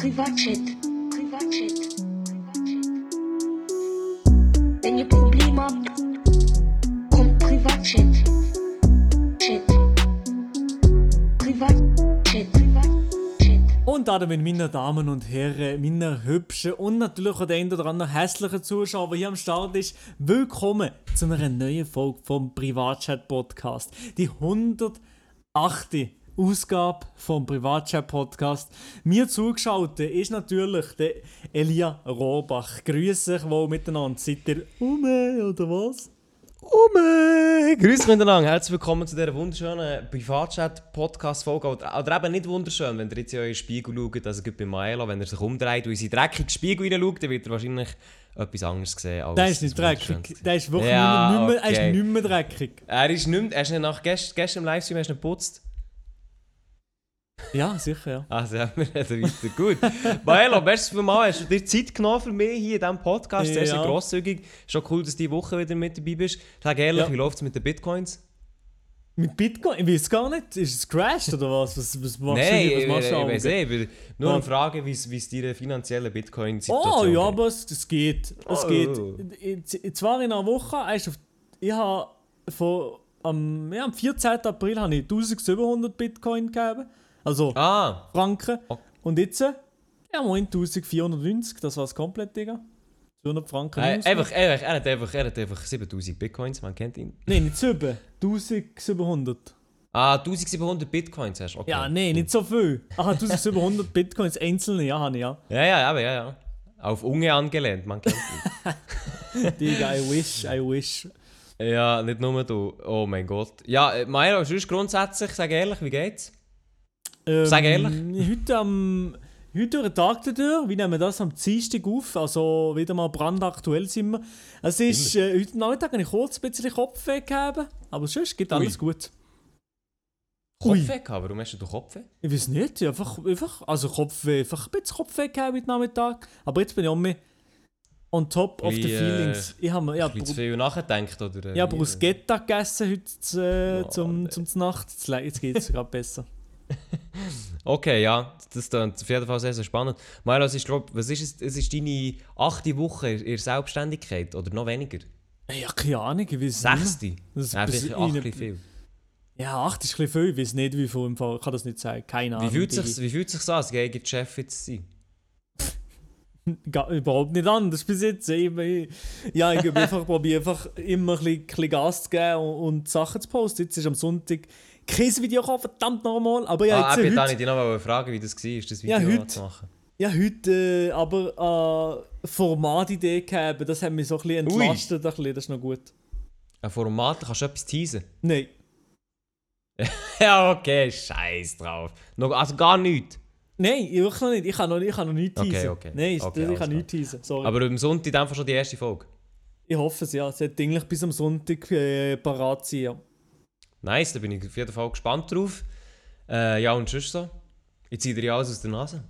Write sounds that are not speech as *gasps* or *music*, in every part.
Privatchat. Privatchat. Wenn ihr Probleme habt, kommt Privatchat. Chat. Privatchat. Privatchat. Und damit, meine Damen und Herren, meine hübschen und natürlich auch den oder anderen hässlichen Zuschauer, der hier am Start ist, willkommen zu einer neuen Folge vom Privatchat-Podcast. Die 108. Ausgabe vom Privatchat-Podcast. Mir zugeschaltet ist natürlich der Elia Rohbach. Grüße euch wohl miteinander. Seid ihr um oder was? Ume! Grüß miteinander, herzlich willkommen zu dieser wunderschönen Privatchat-Podcast-Folge. Oder, oder eben nicht wunderschön, wenn ihr jetzt in euren Spiegel schaut, also bei Maelo, wenn er sich umdreht und in seinen dreckigen Spiegel hineinschaut, dann wird er wahrscheinlich etwas anderes sehen. Als Der ist nicht dreckig. Der ist wirklich Ja, nicht, mehr, er okay. ist nicht mehr dreckig. Er ist nicht, er ist nicht nach gest, gestern im Livestream hast du ihn geputzt. Ja, sicher, ja. Also, ja, wir reden weiter. Gut. Maelo, für mal, hast du dir Zeit genommen für mich hier in diesem Podcast? Sehr, sehr Ja. grosszügig. Schon cool, dass du diese Woche wieder mit dabei bist. Sag ehrlich, Ja. wie läuft es mit den Bitcoins? Mit Bitcoin? Ich weiß gar nicht. Ist es crashed oder was? Was, was machst Nein, du? ich, Was machst ich, du? ich weiß eh, ich nur eine Frage, wie es deine finanzielle Bitcoin-Situation Oh ja, aber es, es geht. Es Oh. geht. Ich- ich- Zwar in einer Woche, auf, ich habe vor, am, ja, am 14. April habe ich 1700 Bitcoin gegeben. Also Ah, Franken. Und jetzt, ja, moin 1490, das war es komplett, Digga. 200 Franken. äh, einfach, einfach, er, hat einfach, er hat einfach 7000 Bitcoins, man kennt ihn. Nein, nicht 7. 1700. Ah, 1700 Bitcoins hast du, okay. Ja, nein, nicht so viel. Aha, 1700 *laughs* Bitcoins einzelne, ja, habe ich ja. Ja, ja, aber ja, ja. Auf Unge angelehnt, man kennt ihn. *laughs* Digga, I wish, I wish. ja, nicht nur du. Oh mein Gott. Ja, Mairo, sonst grundsätzlich, sag ehrlich, wie geht's? Ähm, Sag ehrlich. Heute am heute durch den Tag durch, wie nehmen wir das am Dienstag auf, also wieder mal brandaktuell sind wir. Es ist, äh, heute Nachmittag habe ich kurz ein bisschen Kopfweh gehabt, aber sonst geht alles gut. Ui. Kopfweh gehabt? Warum hast du Kopfweh? Ich weiß nicht, einfach, einfach also Kopfweh, einfach ein bisschen Kopfweh gehabt heute Nachmittag, aber jetzt bin ich auch mehr on top of the Bisschen, äh, feelings. Ich habe ja, zu viel nachgedacht, oder? äh, ich habe wie? Bruschetta gegessen heute äh, Oh, zum, nee. zum Nacht, jetzt geht es gerade besser. *laughs* Okay, ja, das klingt auf jeden Fall sehr, sehr spannend. Mario, was ist, glaub, was ist, es, es ist deine achte Woche in Selbstständigkeit oder noch weniger? Ja, keine Ahnung, ich weiß. Sechste? Das Ja, acht viel. Ja, 8 ist ein bisschen viel, ich weiß nicht wie viel im Fall, ich kann das nicht sagen, keine Ahnung. Wie fühlt, Digi. sich, wie fühlt sich an, eigener Chef jetzt zu sein? *laughs* Überhaupt nicht anders bis jetzt. Ich, ich, ja, ich *laughs* einfach probiere einfach immer ein bisschen, ein bisschen Gas zu geben und, und Sachen zu posten. Jetzt ist am Sonntag kein Video verdammt nochmal. Aber ja, ah, jetzt, ich äh, heute, dich noch fragen, wie das war, das Video Ja, heute. zu machen. ja, heute äh, aber äh, Formatidee gehabt, das hat mich so ein bisschen entlastet. Ein bisschen, das ist noch gut. Ein Format, kannst du etwas teasen? Nein, *laughs* ja, okay, scheiß drauf. Also gar nichts. nein, ich wirklich noch nicht. Ich kann noch, ich kann noch nichts Okay, teasen. okay. Nein, ich, Okay, ich kann nichts teasen. Sorry. Aber am Sonntag in dem Fall schon die erste Folge. ich hoffe es, ja. Es sollte eigentlich bis am Sonntag äh, parat sein. Ja. Nice, da bin ich auf jeden Fall gespannt drauf. Äh, ja, und sonst so? Ich ziehe dir ja alles aus der Nase.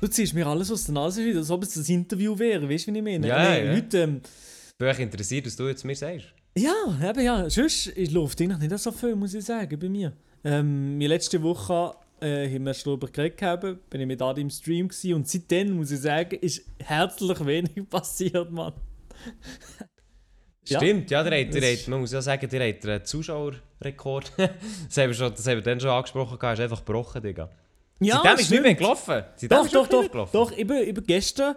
Du ziehst mir alles aus der Nase wieder, als ob es das Interview wäre, weißt du, wie ich meine? Ja, Nein, ja. Heute, ähm, Bin ich interessiert, was du jetzt mir sagst. ja, eben ja, sonst ich läuft eigentlich nicht so viel, muss ich sagen, bei mir. Ähm, letzte Woche äh, haben wir schon darüber geredet, gehabt, bin ich mit Adi im Stream gewesen, und seitdem, muss ich sagen, ist herzlich wenig *laughs* passiert, Mann. Ja. Stimmt, ja, der hat, der hat, man muss ja sagen, der hat einen Zuschauerrekord. *laughs* das, haben wir schon, das haben wir dann schon angesprochen, ist einfach gebrochen, Digga. Ja, Seitdem ist nicht mehr gelaufen. Seitdem Doch, doch, doch, gelaufen. doch, ich bin, ich bin gestern,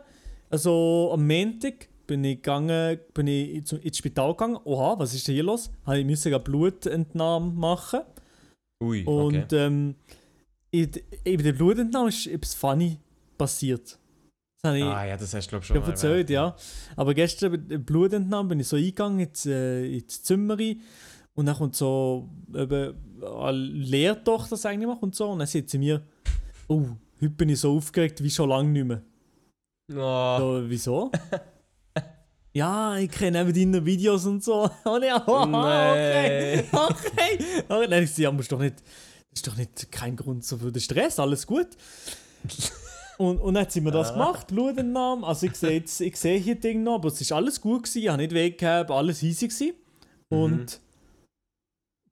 also am Montag, bin ich gegangen, bin ich zum- ins Spital gegangen. Oha, was ist denn hier los? Habe ich musste eine Blutentnahme machen. Ui, okay. Und ähm, in, in der Blutentnahme ist etwas funny passiert. Das ich ah ja, das hast du glaube ich schon mal erzählt, ja. Aber gestern bei der Blutentnahme bin ich so eingegangen ins, äh, ins Zimmer rein. Und dann kommt so eben eine Lehrtochter, sag ich mal, und so. Und dann sagt sie mir, oh, heute bin ich so aufgeregt wie schon lange nicht mehr. Oh, So, wieso? *laughs* ja, ich kenne eben deine Videos und so. *laughs* Und ja, oh, okay, *laughs* okay. Und dann ich ja, musst doch nicht, das ist doch nicht kein Grund für den Stress, alles gut. Und, und dann sie mir das gemacht, Blutentnahme. Also ich sehe jetzt, ich sehe hier Ding noch, aber es ist alles gut gewesen, ich habe nicht weh gehabt, alles easy gewesen. Und danach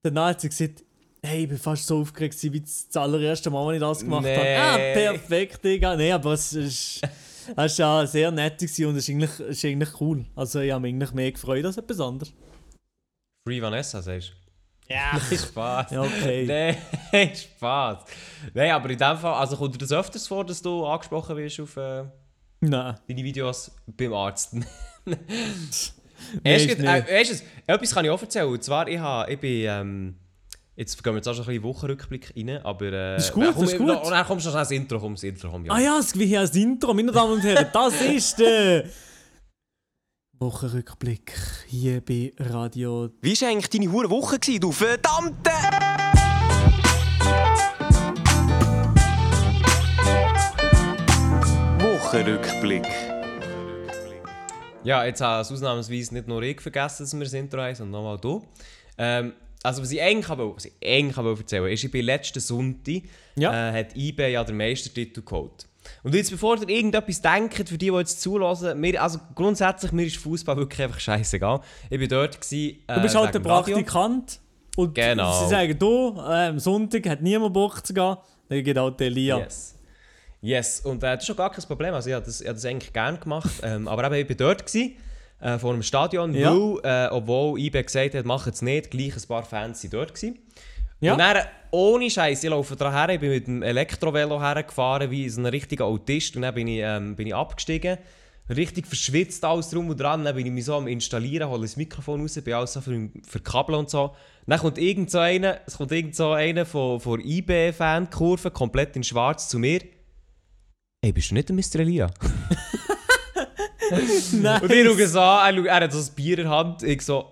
hat sie gesagt, Hey, ich bin fast so aufgeregt, wie das allererste Mal, als ich das gemacht Nee. habe. Ah, perfekt, Digga. Nein, aber es ist, es ist ja sehr nett und es ist eigentlich, ist eigentlich cool. Also ich habe mich eigentlich mehr gefreut als etwas anderes. Free Vanessa, sagst du? Ja. *laughs* Spaß. Ja, okay. Nein, *laughs* Spaß. Nein, aber in dem Fall, also kommt dir das öfters vor, dass du angesprochen wirst auf äh, Nein. deine Videos beim Arzt? *laughs* Nein, Erst, äh, etwas kann ich auch erzählen. Und zwar, ich, habe, ich bin. Ähm, jetzt gehen wir jetzt auch schon ein bisschen Wochenrückblick rein, aber. Äh, Das ist gut, dann komm, das ist gut. Und dann kommst du schnell das Intro, komm, das Intro, komm, ja. Ah ja, es wie hier als Intro, meine Damen und Herren, das ist der Wochenrückblick hier bei Radio. Wie war eigentlich deine hure Woche, gewesen, du verdammte... Wochenrückblick. Ja, jetzt habe ich ausnahmsweise nicht nur ich vergessen, dass wir das Intro haben, sondern nochmal du. Ähm, also, was ich eigentlich, habe, was ich eigentlich habe erzählen wollte, ist, ich bin letzten Sonntag Ja. äh, hat eBay ja den Meistertitel geholt. Und jetzt, bevor ihr irgendetwas denkt, für die, die jetzt zulassen, mir, also grundsätzlich, mir ist Fußball wirklich einfach scheißegal. Ich bin dort gewesen, äh, Du bist halt der. Praktikant und Genau. sie sagen, du, äh, am Sonntag hat niemand Bock zu gehen, dann geht halt der Elia. Yes. Yes, und äh, das ist schon gar kein Problem. Also, ich habe das, ich habe das eigentlich gerne gemacht. *laughs* ähm, aber eben, ich war dort, gewesen, äh, vor einem Stadion, Ja. weil, äh, obwohl IB gesagt hat, macht es nicht, gleich ein paar Fans sind dort. Gewesen. Ja. Und dann, ohne Scheiß, ich laufe da her, ich bin mit dem Elektrovelo hergefahren, wie so ein richtiger Autist. Und dann bin ich, ähm, bin ich abgestiegen. Richtig verschwitzt alles drum und dran. Dann bin ich mich so am Installieren, hole das Mikrofon raus, bin alles so für, für Kabel und so. Dann kommt irgend so einer, es kommt irgend so einer von, von IB-Fan-Kurve, komplett in schwarz, zu mir. Ey, bist du nicht der Mr. Elia? *laughs* Nein. Und ich schaue so an, er, er hat so ein Bier in der Hand. Ich so,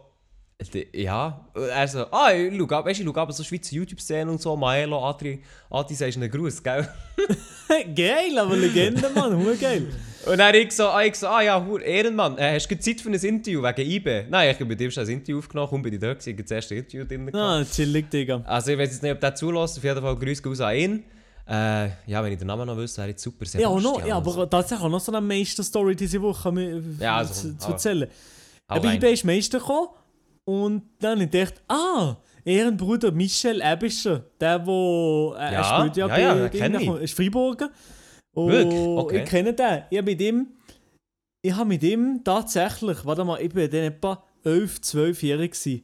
«Äh, ja. Er so, ah, ich schau, ab- weißt, du, ich schaue aber so Schweizer YouTube-Szenen und so, Maelo, Adri, Adri, sagst du einen Gruß, gell? *laughs* geil, aber Legende, Mann, hure geil. Und dann ich so, ah, ich so, ah ja, Hur, Ehrenmann, äh, hast du Zeit für ein Interview wegen IB? Nein, ich habe mit ihm schon ein Interview aufgenommen, komm, bin ich da gewesen, ich habe das erste Interview drin. Ah, chillig, Digga. Also ich weiß jetzt nicht, ob der zulässt, auf jeden Fall Grüße raus an ihn. Äh, ja, wenn ich den Namen noch wüsste, wäre ich super. Ja, noch, Sebastian ja, oder so. aber tatsächlich auch noch so eine Meister-Story diese Woche mir, Ja, also, zu, zu aber- erzählen. Aber rein. IB ist Meister gekommen und dann habe ich gedacht, ah, Ehrenbruder Michel Ebischer, der, wo äh, er Ja, spielt ja, ja, bei ja, den Ding, kenn der ich. ist Freiburger. Und Wirklich? Okay. ich kenne den. Ich habe mit ihm, ich habe mit ihm tatsächlich, warte mal, ich bin dann etwa 11, 12-jährig gewesen.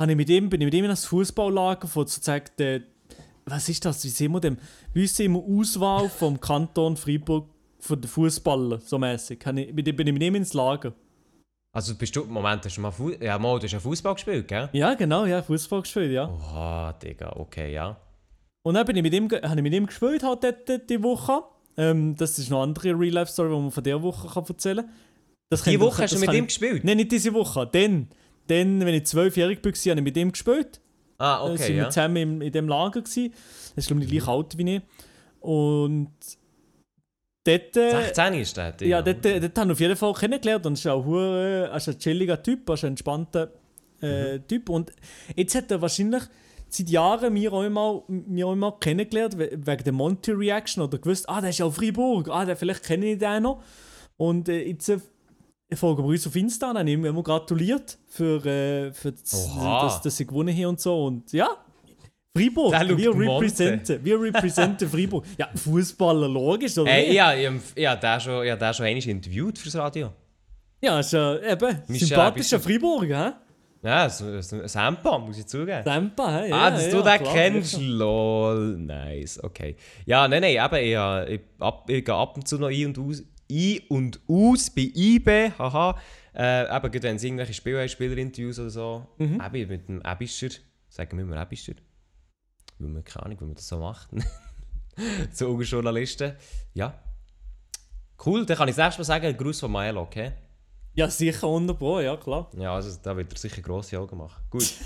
Habe ich mit ihm, bin ich mit ihm in das Fußballlager von sozusagen der, was ist das, wie sehen wir dem? Wie sehen wir Auswahl vom Kanton Freiburg von den Fußballern, so mäßig. Ich- Bin ich ich ihm ins Lager. Also bist du, Moment, hast du mal, Fu ja, mal, du hast ja Fußball gespielt, gell? Ja, genau, ja, Fußball gespielt, ja. Oha, Digga, okay, ja. Und dann bin ich mit ihm, habe ich mit ihm gespielt halt dort, die Woche. Ähm, das ist noch eine andere Real-Life-Story, die man von dieser Woche kann erzählen kann. Die Woche das hast du mit ihm ich- gespielt? Nein, nicht diese Woche. Dann, dann wenn ich zwölfjährig war, habe ich mit ihm gespielt. Ah, Okay, okay, sind ja. wir zusammen im, in dem Lager. Gewesen. Das ist glaube ich gleich alt wie ich. Und dort... äh, 16 ist der, Digga. Ja, dort, dort haben wir auf jeden Fall kennengelernt und er ist auch er ist ein chilliger Typ, ist ein entspannter äh, Mhm. Typ. Und jetzt hat er wahrscheinlich seit Jahren mir auch immer, mir auch immer kennengelernt, we- wegen der Monty-Reaction oder gewusst, ah, der ist ja auf Freiburg, ah, der, vielleicht kenne ich den noch. Und äh, jetzt äh, folgen wir uns auf Insta, dann habe ich ihm immer gratuliert für, äh, für das, dass, dass sie gewonnen haben und so. Und ja, Freiburg, wir representen, wir representen Freiburg. Ja, Fußballer, logisch, oder nicht? ja, ich habe ja, den schon, ja, den schon einmal interviewt fürs Radio. Ja, ist ja eben Michel, sympathischer bist Freiburger, hä? Ja, Sampa, muss ich zugeben. Tempa, hä? Ja, ah, dass ja, du den klar, kennst, sicher. lol, nice, okay. Ja, nein, nein, eben, ich, äh, ich, ab, ich gehe ab und zu noch ein und aus, ein und aus bei IB, haha. Äh, eben, wenn sie irgendwelche Spiele haben, Spielerinterviews oder so, Mhm. eben mit dem Ebischer, sagen wir immer Ebischer, weil man keine Ahnung, wie man das so macht. *laughs* so Journalisten, ja. Cool, dann kann ich das nächste Mal sagen, Gruß von Maelo, okay? Ja, sicher 100 Pro, ja klar. Ja, also da wird er sicher grosse Augen machen. Gut. *laughs*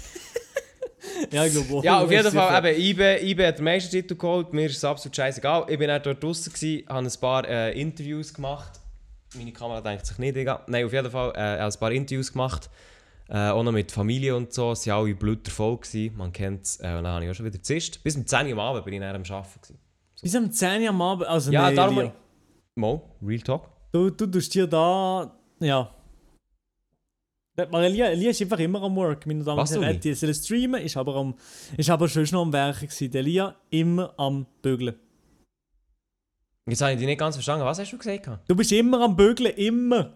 Ja, ich glaube auch. Ja, auf jeden Fall, eben, IBE, IBE hat den Meistertitel geholt, mir ist es absolut scheißegal. Ich bin dann dort draußen, habe ein paar äh, Interviews gemacht. Meine Kamera denkt sich nicht, Digga. Nein, auf jeden Fall, äh, ein paar Interviews gemacht. Äh, auch noch mit Familie und so, es waren alle blutvoll, gewesen. man kennt es. Äh, und dann habe ich auch schon wieder gezischt. Bis um 10 Uhr am Abend bin ich dann am Arbeiten. Gewesen. Bis am 10 Uhr am Abend, also Ja, nee, darum... Mo, Real Talk. Du, du tust dir da, ja. Weil Elia, Elia ist einfach immer am Work, meine Damen und Herren. Die soll streamen, ist aber, am, ist aber schon noch am Werken gewesen. Elia immer am Bügeln. Jetzt habe ich dich nicht ganz verstanden. Was hast du gesagt? Du bist immer am Bügeln, immer.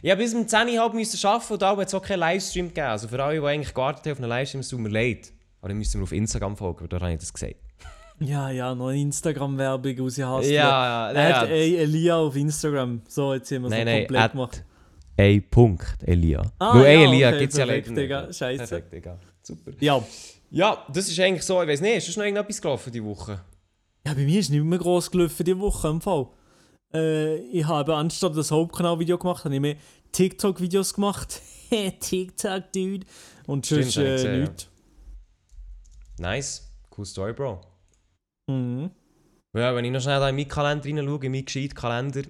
Ja, bis um 10 Uhr halb müssen arbeiten und da hat es auch keinen Livestream gegeben. Also für alle, die eigentlich gewartet haben auf einen Livestream, es tut mir leid. Aber dann müssen wir auf Instagram folgen, da habe ich das gesagt. Ja, ja, noch eine Instagram-Werbung raushassen. Ja, ja, Er hat ja. Elia auf Instagram. So, jetzt haben wir es Nein, nein, komplett at gemacht. A. Punkt, Elia. Ah, Weil ja, A. Elia okay, gibt es ja leider nicht. Scheisse. Perfekt, Digga. Super. Ja. Ja, das ist eigentlich so, ich weiß nicht, ist noch irgendetwas gelaufen diese Woche? ja, bei mir ist nicht mehr gross gelaufen diese Woche im Fall. Äh, ich habe anstatt das Hauptkanal-Video gemacht, habe ich mehr TikTok-Videos gemacht. *laughs* TikTok, Dude. Und sonst äh, gesehen, ja. nichts. Nice, cool Story, Bro. Mhm. Ja, wenn ich noch schnell da in meinen Kalender reinschaue, in meinen gescheiten Kalender,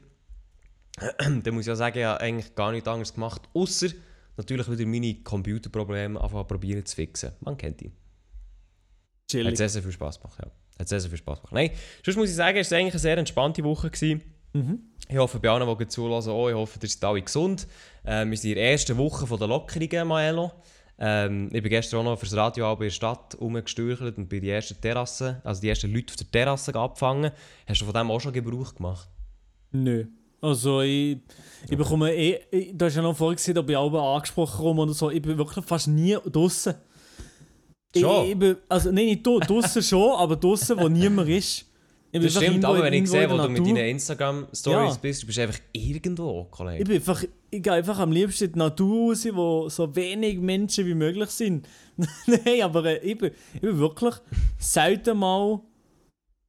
dann muss ich ja sagen, ich habe eigentlich gar nichts anderes gemacht, außer natürlich wieder meine Computerprobleme einfach probieren zu fixen. Man kennt. Hat Chillig. sehr, sehr viel Spaß gemacht, ja. Hat sehr, sehr viel Spaß gemacht. Nein, sonst muss ich sagen, es war eigentlich eine sehr entspannte Woche. Gewesen. Mhm. Ich hoffe, bei allen, die zulassen, auch. Ich hoffe, ihr seid alle gesund. Ähm, wir sind in der ersten Woche von der Lockerungen, Maelo. Ähm, ich bin gestern auch noch für das Radio in der Stadt rumgestürchelt und bin die ersten Terrassen, also die ersten Leute auf der Terrasse abgefangen. Hast du von dem auch schon Gebrauch gemacht? Nö. Also ich, ich bekomme eh, ich, du hast ja noch vorhin gesehen, ob ich auch angesprochen rum oder so, ich bin wirklich fast nie draußen. Schon? Ich, ich bin, also nein, nicht draußen schon, aber draußen, wo niemand ist. Ich Das stimmt, aber wenn ich sehe, wo du mit deinen Instagram-Stories Ja. bist, du bist einfach irgendwo, Ich Kollege. bin einfach, ich gehe einfach am liebsten in die Natur raus, wo so wenig Menschen wie möglich sind. *laughs* Nein, aber äh, ich, bin, ich bin wirklich selten mal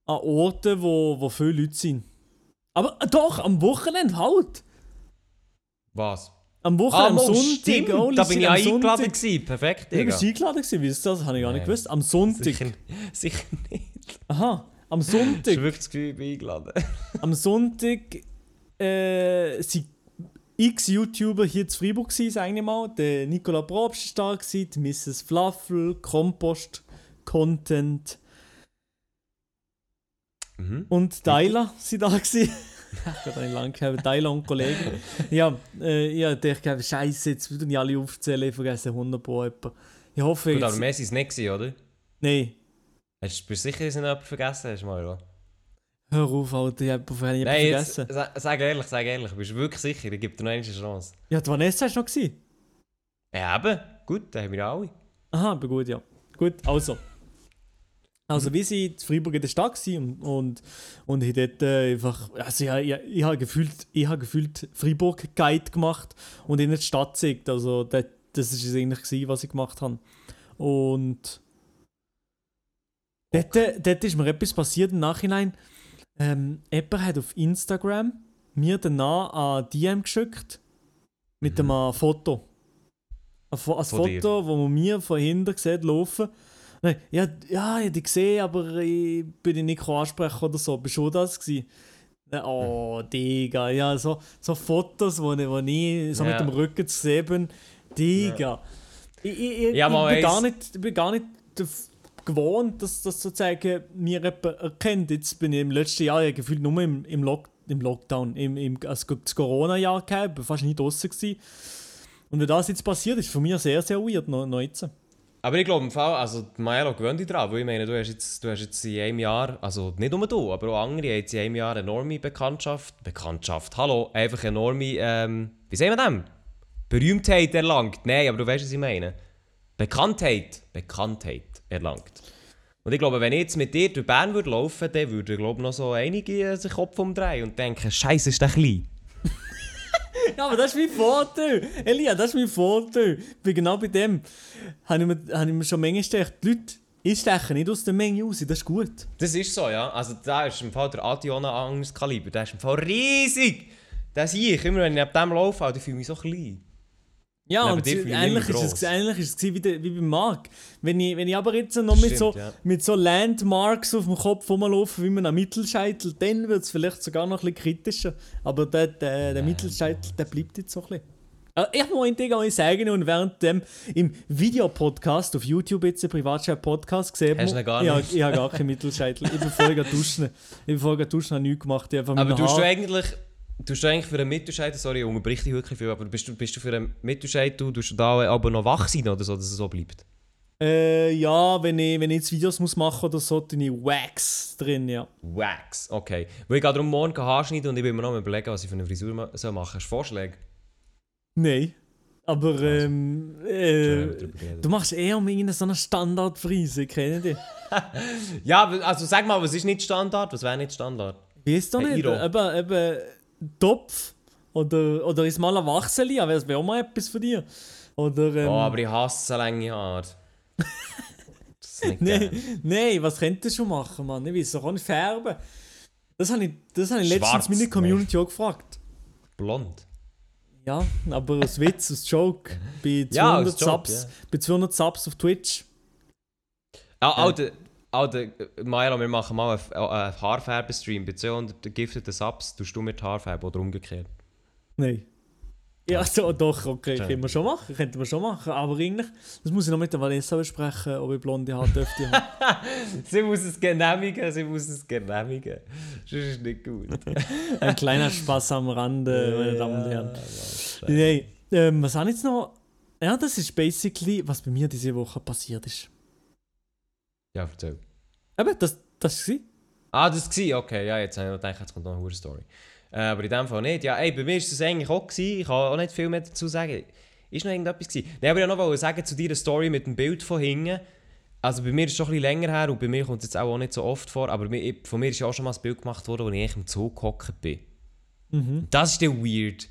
an Orten, wo, wo viele Leute sind. Aber äh, doch, am Wochenende halt. Was? Am Wochenende, am mal, Sonntag. stimmt, holy da bin ich am eingeladen gewesen. Perfekt, Du bist eingeladen gewesen, wisst ihr das? Habe ich gar nicht Nein. gewusst. Am Sonntag. Sicher, *laughs* sicher nicht. Aha, am Ich habe Sonntag. wirklich das Gefühl, ich bin eingeladen. am Sonntag äh, sind x YouTuber hier zu Freiburg gewesen, sag ich mal. Der Nicola Probst war da, gewesen, die Mrs. Fluffel, Kompost, Content Mhm. und Tyler sind da gewesen. *laughs* Ich habe nicht lange gehabt, Tyler und Kollegen. Ja, äh, ich Scheiße, jetzt würden die alle aufzählen, ich vergesse 100 pro jemanden. Ich hoffe Gut, aber jetzt... mehr sind es nicht, oder? Nein, Hast, bist du sicher, dass du noch jemanden vergessen hast, Mario? hör auf, Alter, ich habe hab jemanden Nein, jetzt, vergessen. sa- sag ehrlich, sag ehrlich. Bist du wirklich sicher? Ich gebe dir noch eine Chance. Ja, die Vanessa ist noch gewesen. Ja, eben. Gut, dann haben wir alle. Aha, aber gut, ja. Gut, also. Also, wie sie in Freiburg in der Stadt waren und, und, und ich dort äh, einfach, also ich, ich, ich habe gefühlt, ich habe gefühlt Freiburg Guide gemacht und in die Stadt gezeigt. Also, das, das ist es eigentlich, gewesen, was ich gemacht habe. Und dort, äh, dort ist mir etwas passiert im Nachhinein. Ähm, jemand hat auf Instagram mir danach ein DM geschickt mit Mhm. einem Foto. Ein, Fo ein dir? Foto, wo man mir von hinten sieht laufen. Nein, ja, ja, ich habe dich gesehen, aber ich bin nicht ansprechen oder so. Bist du das gewesen? Oh, Digga, ja, so, so Fotos, wo ich, wo ich so Ja. mit dem Rücken zu sehen bin. Digga. Ich, ich, ich, Ja, ich, bin gar nicht, ich bin gar nicht gewohnt, dass das sozusagen mir jemand erkennt. Jetzt bin ich im letzten Jahr ja gefühlt nur im, im, Lock, im Lockdown, im, im also das Corona-Jahr gehabt, fast nie draußen gewesen. Und wenn das jetzt passiert, ist für mich sehr, sehr weird, noch, noch jetzt. Aber ich glaube im Fall, also Maelo gewöhnt dich dran, weil ich meine, du hast jetzt, du hast jetzt in einem Jahr, also nicht nur du, aber auch andere, haben jetzt in einem Jahr enorme Bekanntschaft, Bekanntschaft, hallo, einfach enorme, ähm, wie sagen wir dem? Berühmtheit erlangt. Nein, aber du weißt, was ich meine. Bekanntheit, Bekanntheit erlangt. Und ich glaube, wenn ich jetzt mit dir durch Bern würde laufen, dann würden, glaube ich, noch so einige sich Kopf umdrehen und denken, Scheiße, ist der klein. Ja, aber das ist mein Vorteil. Elia, das ist mein Vorteil. Bin genau bei dem. Habe ich mir, ich mir schon manchmal gedacht, die Leute, ich steche nicht aus der Menge raus, das ist gut. Das ist so, ja. Also da ist im Fall der Adiona anderes Kaliber. Der ist im Fall riesig. Das sehe ich. Immer wenn ich neben dem laufe, fühle ich mich so klein. Ja, Neben und ich ähnlich ist, es, ähnlich ist es wie, der, wie beim Marc. Wenn ich, wenn ich aber jetzt noch mit, Stimmt, so, ja. mit so Landmarks auf dem Kopf rumlaufe, wie man am Mittelscheitel, dann wird es vielleicht sogar noch ein bisschen kritischer. Aber der, der, der Mittelscheitel, der bleibt jetzt so ein bisschen. Äh, Ich wollte dir euch sagen, und während dem im Videopodcast auf YouTube jetzt, Privatchat-Podcast, gesehen Hast du gar ich, nicht? habe- ich habe gar keinen Mittelscheitel. Ich bin vorher duschen. Ich bin vorher duschen, habe nichts gemacht. Ich einfach Aber den tust du eigentlich, tust du eigentlich für einen Mittelscheid, sorry, ich unterbrich dich wirklich viel, aber bist du, bist du für einen Mittelscheid, du tust du da aber noch wach sein oder so, dass es so bleibt? Äh, ja, wenn ich, wenn ich jetzt Videos muss machen oder so, dann ich Wax drin, ja. Wax, okay. Weil ich gehe darum morgen Haar schneiden und ich bin mir noch überlegen, was ich für eine Frisur ma- soll machen. Hast du Vorschläge? Nein. Aber, ähm, äh, du machst eher um irgendeine so eine Standardfrise, kenne die? *laughs* Ja, also sag mal, was ist nicht Standard? Was wäre nicht Standard? Wie ist doch Ein nicht? Eben, eben Topf oder, oder ist mal ein Wachseli, aber das wäre auch mal etwas für dich. Oder, ähm, oh, aber ich hasse lange Haare. *laughs* Nein, nein, was könntest du machen, Mann? Ich weiß auch nicht färben. Das habe ich, das habe ich Schwarz, letztens meine Community auch gefragt. Blond. Ja, aber aus Witz, aus Joke. Bei 200 Ja, als Joke, Subs, ja. bei 200 Subs auf Twitch. Ah, Alter, Alter, Maela, wir machen mal einen, einen Haarfärben-Stream. Bei 200 gifteten Subs tust du mit Haarfärben oder umgekehrt. Nein. Ja, so, doch, okay, können wir schon machen, könnten wir schon machen. Aber eigentlich, das muss ich noch mit der Vanessa besprechen, ob ich blonde Haare dürfte haben. *laughs* Sie muss es genehmigen, sie muss es genehmigen. Das ist nicht gut. *laughs* Ein kleiner Spaß am Rande, meine Damen und Herren. Nein, ähm, was habe ich jetzt noch? Ja, das ist basically, was bei mir diese Woche passiert ist. Ja, erzähl. Eben, das, das war Ah, das war okay. Ja, jetzt habe ich gedacht, jetzt kommt noch eine Story. Äh, aber in dem Fall nicht. Ja, ey, bei mir war das eigentlich auch. Gewesen. Ich kann auch nicht viel mehr dazu sagen. Ist noch irgendetwas gewesen? Nein, aber ich wollte noch sagen zu deiner Story mit dem Bild von hinten. Also bei mir ist es schon ein bisschen länger her und bei mir kommt es jetzt auch nicht so oft vor, aber von mir ist ja auch schon mal ein Bild gemacht worden, wo ich im Zug gehockt bin. Mhm. Das ist dann weird.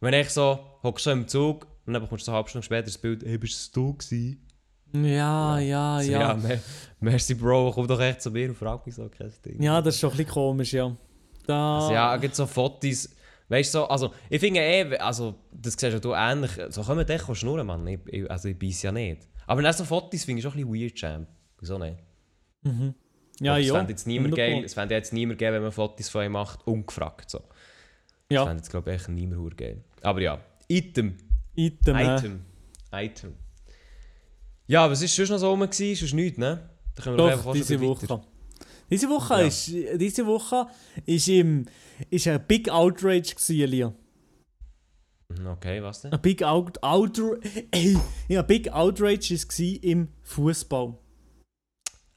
Wenn ich so, hockst du im Zug und dann bekommst du so eine halbe Stunde später das Bild, hey, bist du gewesen? Ja, ja, ja. ja mer merci Bro, komm doch echt zu mir und frag mich so, kein Ding. Ja, das ist schon ein bisschen komisch, ja. Da, Also ja, es gibt so Fotos. Weißt du, so, also ich finde eh, also das siehst ja du ähnlich. So können wir dich schnurren, Mann. Ich, ich, also ich beiß ja nicht. Aber dann so Fotos finde ich schon ein bisschen weird, Champ. Wieso nicht? ja, es ja. fände jetzt niemand 100%. geil, es fände jetzt niemand geil, wenn man Fotos von ihm macht, ungefragt. So. Das Ja, fände jetzt glaube ich echt niemand geil. Aber ja, Item. Item. äh. Item. Ja, was ist sonst noch so rum? gewesen? Sonst nichts, ne? Da können wir Doch, diese Woche. weiter. Diese Woche Ja. ist, diese Woche ist, im, ist ein Big Outrage gewesen, Elia. Mhm, Okay, was denn? Ein Big Out, Outrage. Ey, ja, Big Outrage ist gewesen im Fußball.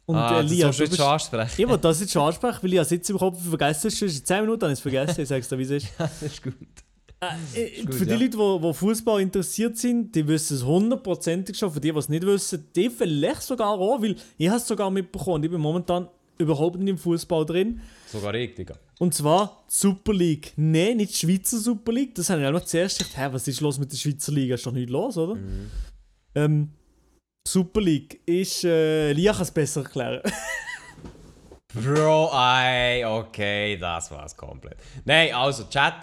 Und ah, das Elia, sollst du bist, schon ansprechen. ich wollte das jetzt schon ansprechen, weil ich einen Sitz im Kopf vergessen habe. In 10 Minuten habe ich es vergessen, ich sag's dir, wie es ist. *laughs* das ist gut. Äh, gut, für die ja. Leute, die, die Fußball interessiert sind, die wissen es hundertprozentig schon. Für die, die es nicht wissen, die vielleicht sogar auch, weil ich habe es sogar mitbekommen. Ich bin momentan überhaupt nicht im Fußball drin. Sogar ich, Digga. Und zwar die Super League. Nein, nicht die Schweizer Super League. Das habe ich auch zuerst gedacht, hä, was ist los mit der Schweizer Liga? Ist doch nicht los, oder? Mhm. Ähm, Super League ist. Äh, Lia kann es besser erklären. Bro, ey, okay, das war's komplett. Nein, also Chat,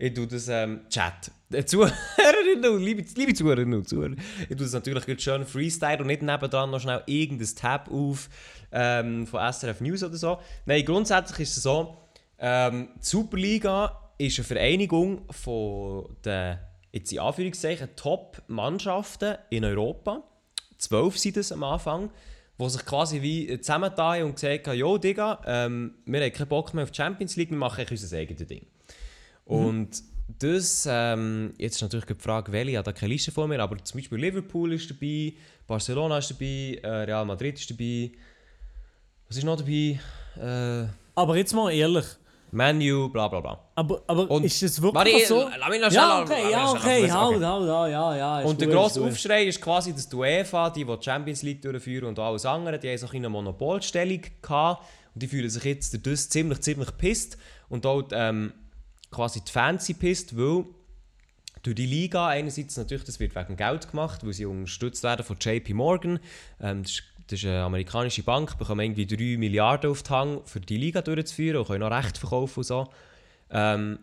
ich tue das, ähm, Chat. Äh, Zuhörerinnen und liebe, liebe Zuhörerinnen und Zuhörer, ich tue das natürlich schön Freestyle und nicht nebendran noch schnell irgendein Tab auf ähm, von SRF News oder so. Nein, grundsätzlich ist es so, ähm, die Superliga ist eine Vereinigung von den, jetzt in Anführungszeichen, Top-Mannschaften in Europa. Zwölf sind es am Anfang, die sich quasi wie zusammengetan und gesagt haben, «Jo, Digga, ähm, wir haben keinen Bock mehr auf die Champions League, wir machen unser eigenes Ding.» Und das, ähm, jetzt ist natürlich die Frage, welche, ich habe da keine Liste vor mir, aber zum Beispiel Liverpool ist dabei, Barcelona ist dabei, äh, Real Madrid ist dabei, was ist noch dabei? Äh, Aber jetzt mal ehrlich. Manu, bla bla bla. Aber, aber Und- ist es wirklich Warte, so? lass Ja, schnell- okay, ja, okay, haut, haut, ja, ja. Und der grosse. Aufschrei ist quasi, dass die UEFA, die, die Champions League durchführen und alles andere, die haben so eine Monopolstellung gehabt und die fühlen sich jetzt durch das ziemlich, ziemlich pisst und auch ähm, quasi die sind pisst, weil durch die Liga einerseits natürlich, das wird wegen Geld gemacht, weil sie unterstützt werden von JP Morgan, ähm, das, ist, das ist eine amerikanische Bank, bekommen irgendwie 3 Milliarden auf die Hand, für die Liga durchzuführen und können noch Recht verkaufen und so. Ähm,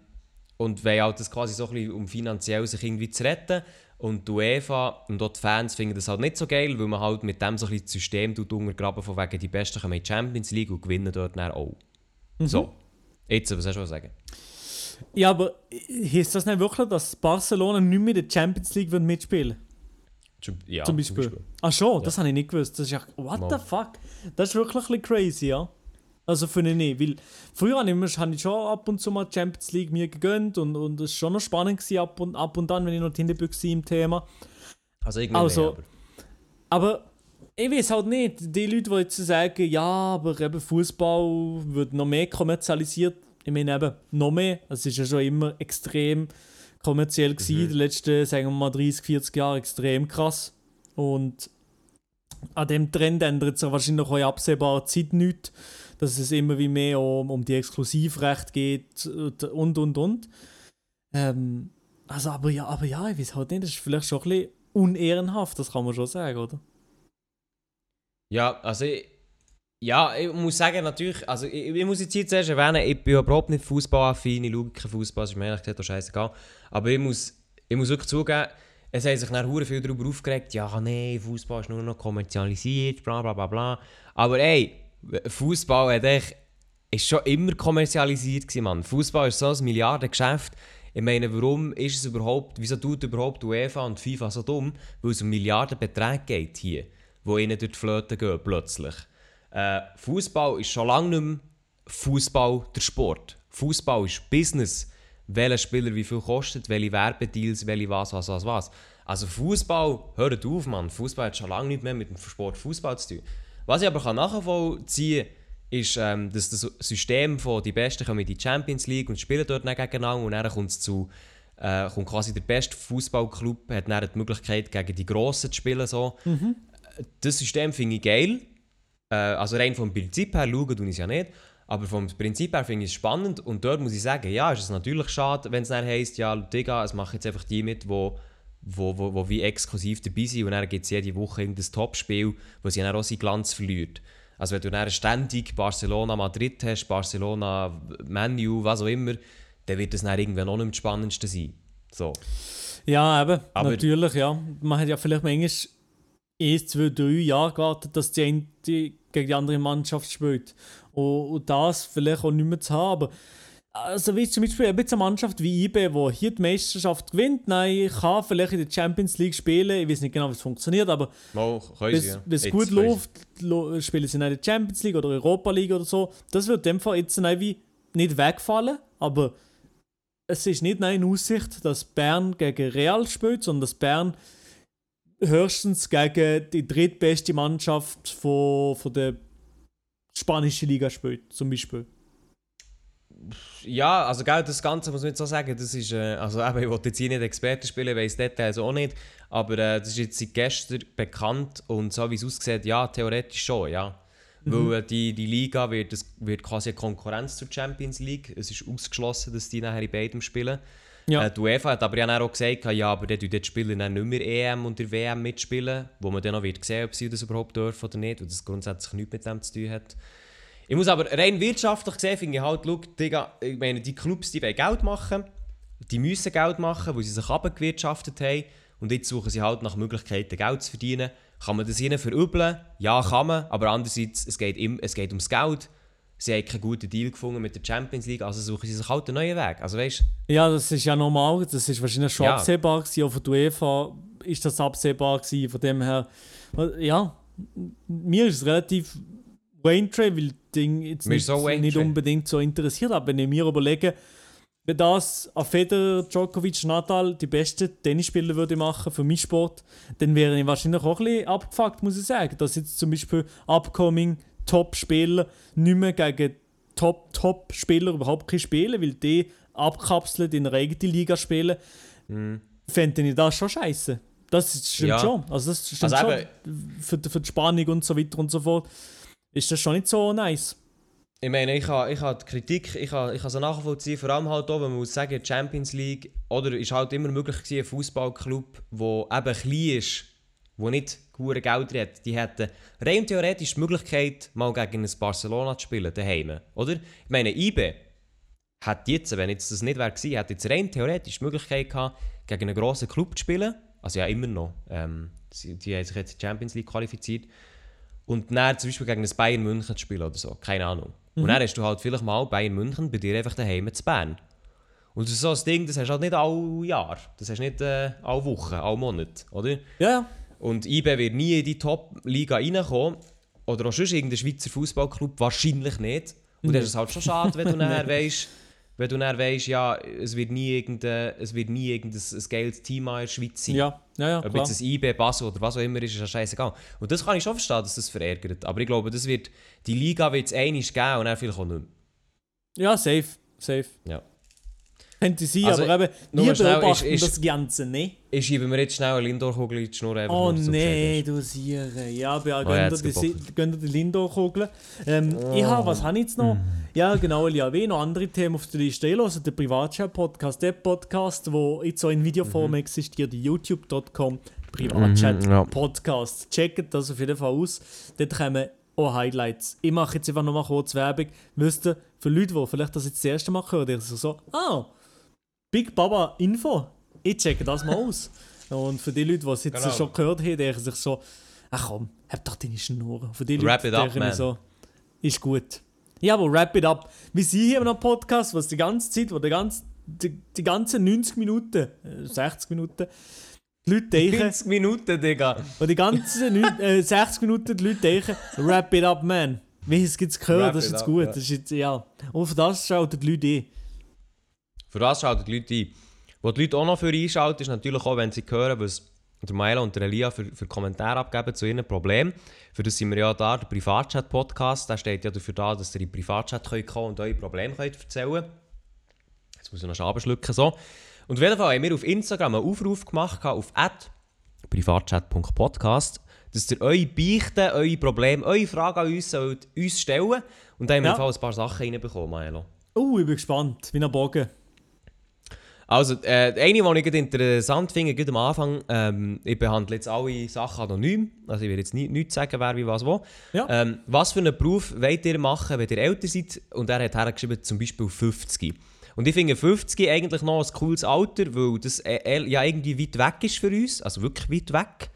und wollen halt das quasi so ein bisschen, um finanziell sich irgendwie zu retten. Und die UEFA und auch die Fans finden das halt nicht so geil, weil man halt mit dem so ein bisschen das System tut untergraben, von wegen die Besten kommen in die Champions League und gewinnen dort dann auch. So, jetzt, was hast du zu sagen? Ja, aber heißt das nicht wirklich, dass Barcelona nicht mehr in der Champions League mitspielen Zum- Ja, Zum Beispiel. Ach schon, das habe ich nicht gewusst. Das ist ja. What Mal. the fuck? Das ist wirklich ein bisschen crazy, ja. Also finde ich nicht, weil früher habe ich, ich schon ab und zu mal die Champions League mir gegönnt und, und es war schon noch spannend gewesen, ab und, ab und an, wenn ich noch hinten war im Thema. Also irgendwie Also- mehr, aber. Aber ich weiß halt nicht, die Leute, die jetzt sagen, ja, aber eben Fußball wird noch mehr kommerzialisiert. Ich meine eben, noch mehr. Es ist ja schon immer extrem kommerziell gewesen, Mhm. die letzten, sagen wir mal, 30, 40 Jahre extrem krass. Und an dem Trend ändert sich wahrscheinlich auch in absehbarer Zeit nichts, dass es immer wie mehr um, um die Exklusivrechte geht und und und. Ähm, also, aber ja, aber ja, ich weiß halt nicht, das ist vielleicht schon ein bisschen unehrenhaft, das kann man schon sagen, oder? Ja, also ich, ja, ich muss sagen, natürlich, also ich, ich muss jetzt hier zuerst erwähnen, ich bin überhaupt nicht fußballaffin, ich schaue keinen Fußball, ist mir ehrlich gesagt auch scheißegal. Aber ich muss, ich muss wirklich zugeben, es haben sich hure viel darüber aufgeregt, ja, nee, Fußball ist nur noch kommerzialisiert, bla bla bla bla. Aber ey, Fußball hat echt, ist schon immer kommerzialisiert gewesen, Mann. Fußball ist so ein Milliardengeschäft. Ich meine, warum ist es überhaupt, wieso tut überhaupt UEFA und FIFA so dumm? Weil es um Milliardenbeträge geht hier, wo ihnen durch die Flöte gehen plötzlich. Äh, Fußball ist schon lange nicht mehr Fußball der Sport. Fußball ist Business. Welcher Spieler wie viel kostet, welche Werbedeals, welche was, was, was, was. Also Fußball, hört auf, Mann. Fußball hat schon lange nicht mehr mit dem Sport Fußball zu tun. Was ich aber kann nachvollziehen kann, ist, ähm, dass das System von die Besten kommen in die Champions League und spielen dort gegeneinander und dann kommt es zu äh, kommt quasi der beste Fußballclub hat dann die Möglichkeit gegen die Grossen zu spielen so. Das System finde ich geil. Äh, also rein vom Prinzip her schauen tue ich es ja nicht. Aber vom Prinzip her finde ich es spannend und dort muss ich sagen, ja, ist es natürlich schade, wenn es dann heisst, ja, Digga, es machen jetzt einfach die mit, wo, wo, wo, wo wie exklusiv dabei sind und dann gibt es jede Woche irgendein Topspiel, wo sie dann auch seinen Glanz verliert. Also wenn du dann ständig Barcelona, Madrid hast, Barcelona, Manu, was auch immer, dann wird das dann irgendwann noch nicht das Spannendste sein. So. Ja, eben, Aber- natürlich, ja. Man hat ja vielleicht manchmal erst zwei, drei Jahre gewartet, dass die eine gegen die andere Mannschaft spielt. Und, und das vielleicht auch nicht mehr zu haben. Aber also wie zum Beispiel eben eine Mannschaft wie IB, die hier die Meisterschaft gewinnt, nein, kann vielleicht in der Champions League spielen. Ich weiß nicht genau, wie es funktioniert, aber wenn es gut läuft, spielen sie in der Champions League oder Europa League oder so. Das wird in dem Fall jetzt wie nicht wegfallen, aber es ist nicht nein, in Aussicht, dass Bern gegen Real spielt, sondern dass Bern höchstens gegen die drittbeste Mannschaft von, von der spanischen Liga spielt, zum Beispiel. Ja, also gell, das Ganze muss man jetzt so sagen, das ist, äh, also eben, ich wollte jetzt hier nicht Experte spielen, weiss Details auch nicht, aber äh, das ist jetzt seit gestern bekannt und so wie es aussieht, ja, theoretisch schon, ja. Weil äh, die, die Liga wird, es wird quasi eine Konkurrenz zur Champions League, es ist ausgeschlossen, dass die nachher in beidem spielen. Ja. Äh, die UEFA hat aber ja auch gesagt, ja, aber dann die Spieler dann nicht mehr EM und der WM mitspielen, wo man dann noch wird sehen, ob sie das überhaupt dürfen oder nicht, weil das grundsätzlich nichts mit dem zu tun hat. Ich muss aber rein wirtschaftlich gesehen, finde ich halt, schau, Digga, ich meine, die Clubs, die wollen Geld machen, die müssen Geld machen, weil sie sich abgewirtschaftet haben und jetzt suchen sie halt nach Möglichkeiten, Geld zu verdienen. Kann man das ihnen verübeln? Ja, kann man, aber andererseits, es geht, im, es geht ums Geld. Sie haben keinen guten Deal gefunden mit der Champions League, also suchen sie sich halt einen neuen Weg. Also weißt Ja, das ist ja normal, das ist wahrscheinlich schon Ja. absehbar gewesen, auch von der UEFA ist das absehbar gewesen, von dem her, ja, mir ist es relativ Wayne Tray, weil Ding jetzt nicht, Wayne nicht unbedingt so interessiert, aber wenn ich mir überlege, wenn das auf Federer, Djokovic, Nadal die besten Tennisspieler würde machen für meinen Sport, dann wäre ich wahrscheinlich auch ein bisschen abgefuckt, muss ich sagen, dass jetzt zum Beispiel upcoming Top-Spieler nicht mehr gegen Top-Top-Spieler überhaupt kein spielen, weil die abkapselt in einer eigenen Liga spielen, fände ich das schon scheiße. Das stimmt Ja. schon. Also das stimmt Also schon. Für, die- für die Spannung und so weiter und so fort ist das schon nicht so nice. Ich meine, ich habe ich ha die Kritik, ich habe ich sie nachvollziehen, vor allem halt auch, wenn man muss sagen, Champions League, oder ist halt immer möglich gewesen, ein Fußballclub, der eben klein ist, der nicht gute Geld hat, die hätten rein theoretisch die Möglichkeit, mal gegen ein Barcelona zu spielen, daheim, oder? Ich meine, IBE hat jetzt, wenn jetzt das nicht wäre gewesen, hat jetzt rein theoretisch die Möglichkeit gehabt, gegen einen grossen Club zu spielen, also ja immer noch, ähm, sie, die haben sich jetzt in die Champions League qualifiziert, und dann zum Beispiel gegen ein Bayern München zu spielen oder so, keine Ahnung. Und dann hast du halt vielleicht mal Bayern München bei dir einfach daheim zu Bern. Und das ist so ein Ding, das hast du halt nicht alle Jahr, das hast du nicht äh, alle Wochen, alle Monate, oder? Ja, ja. Und IB wird nie in die Top-Liga reinkommen. oder auch sonst irgendein Schweizer Fußballclub, wahrscheinlich nicht. Und das ist es halt schon schade, wenn du *laughs* dann weißt, wenn du dann weißt, ja, es wird nie irgendein, es wird nie irgendein ein geiles Team in der Schweiz sein. Ja, ja, ja, Ob klar. jetzt ein IB, Basel oder was auch immer ist, ist ja scheißegal. Und das kann ich schon verstehen, dass das verärgert. Aber ich glaube, das wird, die Liga wird es einmal geben und dann vielleicht auch nicht mehr. Ja, safe, safe. Ja. Könnte sein, Also, aber eben, wir schnell, beobachten ist- ist- das Ganze nicht. Ich schiebe mir jetzt schnell eine Lindor-Kugel in die Schnur. einfach Oh dass du nee, Bescheid du Siere. Ja, ja, Oh, gönn ja, dir die, die Lindor-Kugel. Ähm, Ich habe, was habe ich jetzt noch? Mhm. Ja, genau, LAW, noch andere Themen auf der Liste. Ich höre den Privatchat-Podcast, der Podcast, der jetzt so in Videoform existiert, youtube.com, Privatchat-Podcast. Checkt das auf jeden Fall aus. Dort kommen auch Highlights. Ich mache jetzt einfach noch mal kurz Werbung. Wisst ihr, für Leute, die vielleicht das jetzt das erste Mal hören, die so, so, ah, Big Baba Info. Ich checke das mal aus. *laughs* Und für die Leute, die es jetzt Genau. schon gehört haben, denken sich so, ach komm, hab doch deine Schnur. Für die Wrap Leute denken so, ist gut. Ja, aber wrap it up. Wir sind hier einem Podcast, was die ganze Zeit, wo die, ganze, die, die ganzen 90 Minuten, äh, 60 Minuten, die Leute denken, 90 Minuten, Digga. wo die ganzen äh, 60 Minuten die Leute denken, wrap it up, man. Wie es gibt's gehört, Wrap das ist jetzt up, gut. ja. Das ist jetzt, ja. Und für das schalten die Leute ein. Für das schalten die Leute ein. Wo die Leute auch noch für einschalten, ist natürlich auch, wenn sie hören, was der Maela und der Elia für, für Kommentare abgeben zu ihren Problemen. Für das sind wir ja da, der Privatchat-Podcast. Der steht ja dafür da, dass ihr in den Privatchat könnt kommen und eure Probleme könnt erzählen Jetzt muss ich noch Schaben schlucken. So. Und auf jeden Fall haben wir auf Instagram einen Aufruf gemacht, auf privatchat.podcast, dass ihr eure Beichten, eure Probleme, eure Fragen an uns, sollt, uns stellen Und da haben wir Ja. im Fall ein paar Sachen reinbekommen, Maelo. Oh, ich bin gespannt. Wie ein Bogen. Also, äh, eine, die ich interessant finde, gerade am Anfang, ähm, ich behandle jetzt alle Sachen anonym, also ich will jetzt nie, nichts sagen, wer wie was wo. Ja. Ähm, was für einen Beruf wollt ihr machen, wenn ihr älter seid? Und er hat hergeschrieben, zum Beispiel 50. Und ich finde 50 eigentlich noch ein cooles Alter, weil das äh, äh, ja irgendwie weit weg ist für uns, also wirklich weit weg.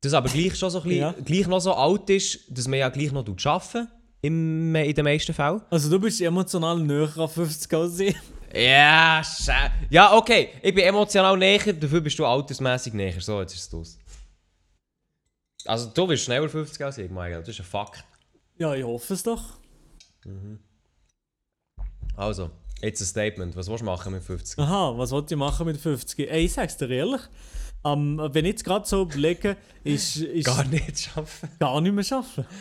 Das aber gleich schon so ein bisschen, Ja. gleich noch so alt ist, dass man ja gleich noch arbeiten im, in den meisten Fällen. Also du bist emotional näher an 50 als ich. Ja, schä. Ja, okay. Ich bin emotional näher, dafür bist du altersmäßig näher. So, jetzt ist es los. Also, du bist schneller 50 als ich, Michael. Das ist ein Fakt. Ja, ich hoffe es doch. Also, jetzt ein Statement. Was willst du machen mit 50? Aha, was wollt ihr machen mit 50? Ey, ich sag's dir ehrlich. Ähm, wenn ich jetzt gerade so überlege, ist, ist Gar nicht schaffen. gar nicht mehr schaffen. *laughs*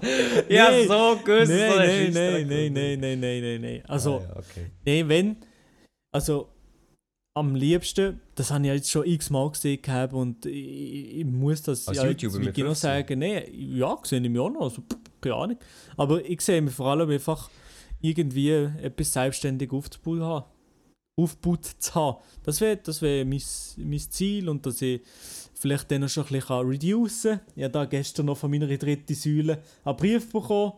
*laughs* Ja, Nee. so gewusst. Nein, so nein, nein, nein, nein, nein, nein, nein, nein. Also, Ah, ja, okay. nee, wenn. Also, am liebsten, das habe ich ja jetzt schon x-mal gesehen gehabt und ich, ich muss das Als ja YouTuber jetzt mit genau 15? sagen. Nein, ja, sehe ich mich auch noch. Also, keine Ahnung. Aber ich sehe mich vor allem einfach irgendwie etwas selbstständig aufzubauen haben. Aufgebaut zu haben. Das wäre das wär mein, mein Ziel und dass ich vielleicht dann noch schon ein bisschen reducen kann. Ich habe da gestern noch von meiner dritten Säule einen Brief bekommen.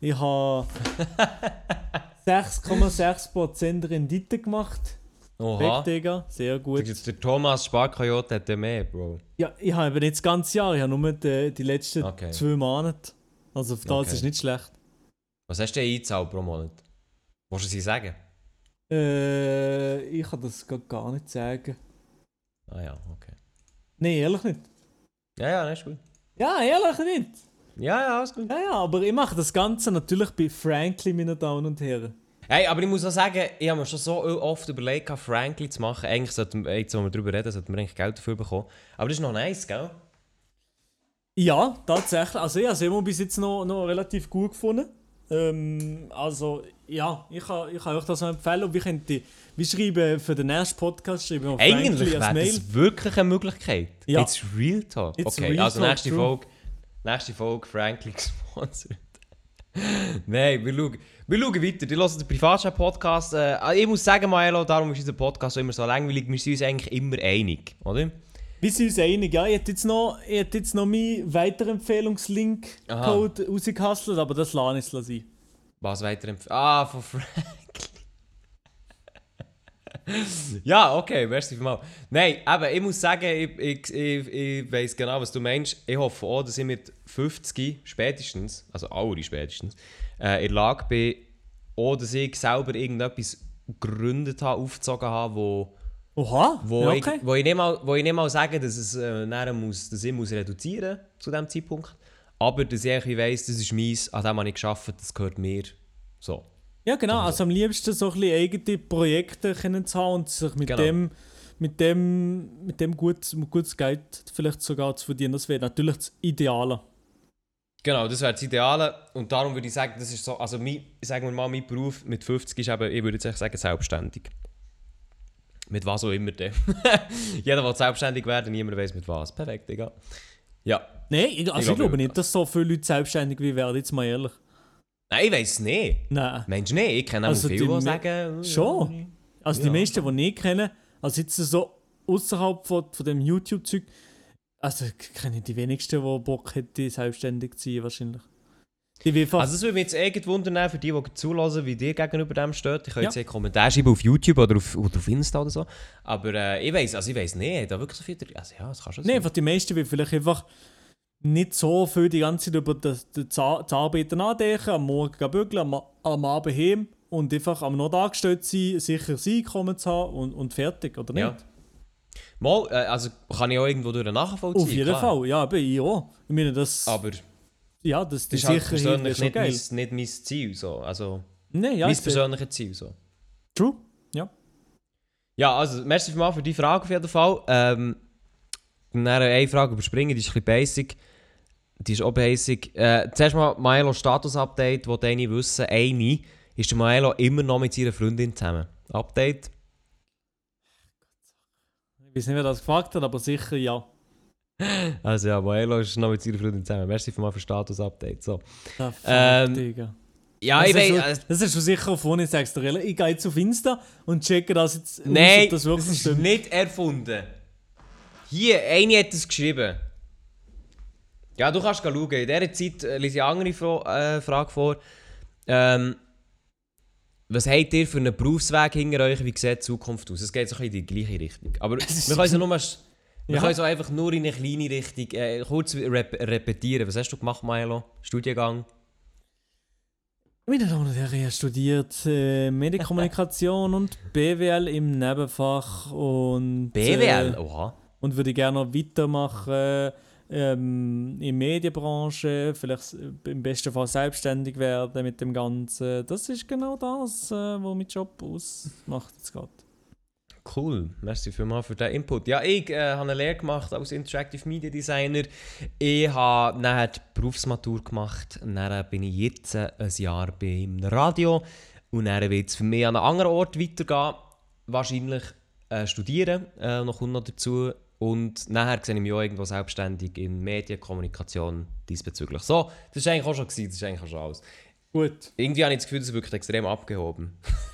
Ich habe *laughs* 6,6% Rendite gemacht. Oha. Weg, Digga. Sehr gut. Der, der Thomas Sparkajote hat mehr, Bro. Ja, ich habe eben nicht das ganze Jahr, ich habe nur die, die letzten Okay. zwei Monate. Also auf das Okay. ist nicht schlecht. Was hast du denn eingezahlt pro Monat? Willst du sie sagen? Äh, ich kann das gar nicht sagen. Ah ja, okay. Nein, ehrlich nicht. Ja, ja, das ist gut. Ja, ehrlich nicht. Ja, ja, alles gut. Ja, ja, aber ich mache das Ganze natürlich bei Frankly, meine Damen und Herren. Hey, aber ich muss auch sagen, ich habe mir schon so oft überlegt, Franklin zu machen. Eigentlich sollten wir, jetzt, wo wir darüber reden, sollten wir eigentlich Geld dafür bekommen. Aber das ist noch nice, gell? Ja, tatsächlich. Also ich habe es immer bis jetzt noch, noch relativ gut gefunden. Ähm, also ja, ich kann, ich kann euch das noch empfehlen. Und wir könnten, wir schreiben für den nächsten Podcast schreiben wir Eigentlich Frankly wäre das wirklich eine Möglichkeit. Ja. It's real talk. It's okay, real also talk, nächste true. Folge, nächste Folge Franklin gesponsert. *laughs* Nein, wir schauen, wir schauen weiter. Die hören den Privatchat-Podcast. Äh, ich muss sagen, Maelo, darum ist unser Podcast immer so langweilig. Wir sind uns eigentlich immer einig, oder? Wir sind uns einig, ja. Ich hätte jetzt noch, ich hätte jetzt noch meinen Weiterempfehlungslink-Code rausgehustelt, aber das lasse ich sein. Was weiter Ah, von Franklin. *laughs* ja, okay, merci vielmals. Nein, aber ich muss sagen, ich, ich, ich, ich weiß genau, was du meinst. Ich hoffe auch, dass ich mit 50 spätestens, also alle spätestens, äh, in der Lage bin, auch, dass ich selber irgendetwas gegründet habe, aufgezogen habe, wo, Oha, Wo, ja, ich, okay. wo, ich nicht mal, wo ich nicht mal sage, dass, es, äh, muss, dass ich muss reduzieren zu diesem Zeitpunkt. Aber dass ich weiss, das ist meins, an dem habe ich geschafft, das gehört mir. So. Ja, genau. Also am liebsten so ein bisschen eigene Projekte können zu haben und sich mit Genau. dem, mit dem, mit dem gut, gutes Geld vielleicht sogar zu verdienen. Das wäre natürlich das Ideale. Genau, das wäre das Ideale. Und darum würde ich sagen, das ist so, also mein, sagen wir mal, mein Beruf mit 50 ist eben, ich würde jetzt sagen, selbstständig. Mit was auch immer. *laughs* Jeder will selbstständig werden, niemand weiß mit was. Perfekt, egal. Ja. Nein, ich, also ich, glaube, glaube ja. nicht, dass so viele Leute selbstständig wie werden, jetzt mal ehrlich. Nein, ich weiß es nicht. Nein. Mensch, nee, ich kenne auch Also viele, die die sagen... äh, Schon. Also die Ja. meisten, die ich kenne, also jetzt so außerhalb von, von dem YouTube-Zeug, also ich kenne die wenigsten, die Bock hätten, selbstständig zu sein, wahrscheinlich. Also es würde mich jetzt irgendwie wundern, für die, die zulassen, wie dir gegenüber dem steht. Ich kann Ja. jetzt einen Kommentar schreiben auf YouTube oder auf, oder auf Insta oder so. Aber äh, ich weiß, also ich weiß nicht, da wirklich so viel... Also ja, das kann schon nee, sein. einfach die meisten will vielleicht einfach nicht so viel die ganze Zeit über das, das, Arbeiten nachdenken, am Morgen bügeln, am, am Abend heim und einfach am noch angestellt sein, sicher sein Einkommen zu haben und, und fertig, oder nicht? Ja. Mal, äh, also kann ich auch irgendwo durch nachvollziehen. Auf jeden klar. Fall, ja, bei ich auch. Ich meine, das, Aber ja, das, das ist halt persönlich nicht mein, geil. nicht mein Ziel. So. Also, Nee, ja, mein persönliches Ziel. So. True, ja. Ja, also, merci vielmals für die Frage auf jeden Fall. Ähm, dann eine Frage überspringen, die ist ein bisschen basic. Die ist auch basic. Äh, zuerst mal Maelo Status-Update, wo deine wissen, eine ist der Maelo immer noch mit seiner Freundin zusammen. Update? Ich weiß nicht, wer das gefragt hat, aber sicher ja. *laughs* Also ja, Maelo ist noch mit seiner Freundin zusammen. Merci vielmals für Status-Update. So. Ähm, Digga. Ja, das, ich weiß... schon, das ist schon sicher auf dir ehrlich. Ich gehe jetzt auf Insta und checke das jetzt aus, Nein, ob das wirklich ist stimmt. nicht erfunden. Hier, eine hat es geschrieben. Ja, du kannst schauen. In dieser Zeit äh, lese ich eine andere Fra äh, Frage vor. Ähm, was habt ihr für einen Berufsweg hinter euch? Wie sieht die Zukunft aus? Es geht so ein bisschen in die gleiche Richtung. Aber *laughs* wir können es nur... Wir Ja. können auch einfach nur in eine kleine Richtung äh, kurz rep repetieren. Was hast du gemacht, Milo? Studiengang? Meine Damen und Herren, ich habe studiert äh, Medienkommunikation und *laughs* BWL im Nebenfach und BWL? Äh, Oha. und würde gerne noch weitermachen ähm, in Medienbranche, vielleicht äh, im besten Fall selbstständig werden mit dem Ganzen. Das ist genau das, äh, was mein Job ausmacht jetzt gerade. Cool, merci vielmals für den Input. Ja, ich äh, habe eine Lehre gemacht als Interactive Media Designer. Ich habe nachher die Berufsmatur gemacht. Und dann bin ich jetzt äh, ein Jahr beim Radio. Und dann wird es für mich an einen anderen Ort weitergehen. Wahrscheinlich äh, studieren, äh, noch kommt noch dazu. Und nachher sehe ich mich auch irgendwo selbstständig in Medienkommunikation diesbezüglich. So, das war eigentlich auch schon, gewesen, das ist eigentlich auch schon alles. Gut. Irgendwie habe ich das Gefühl, das ist wirklich extrem abgehoben. *laughs*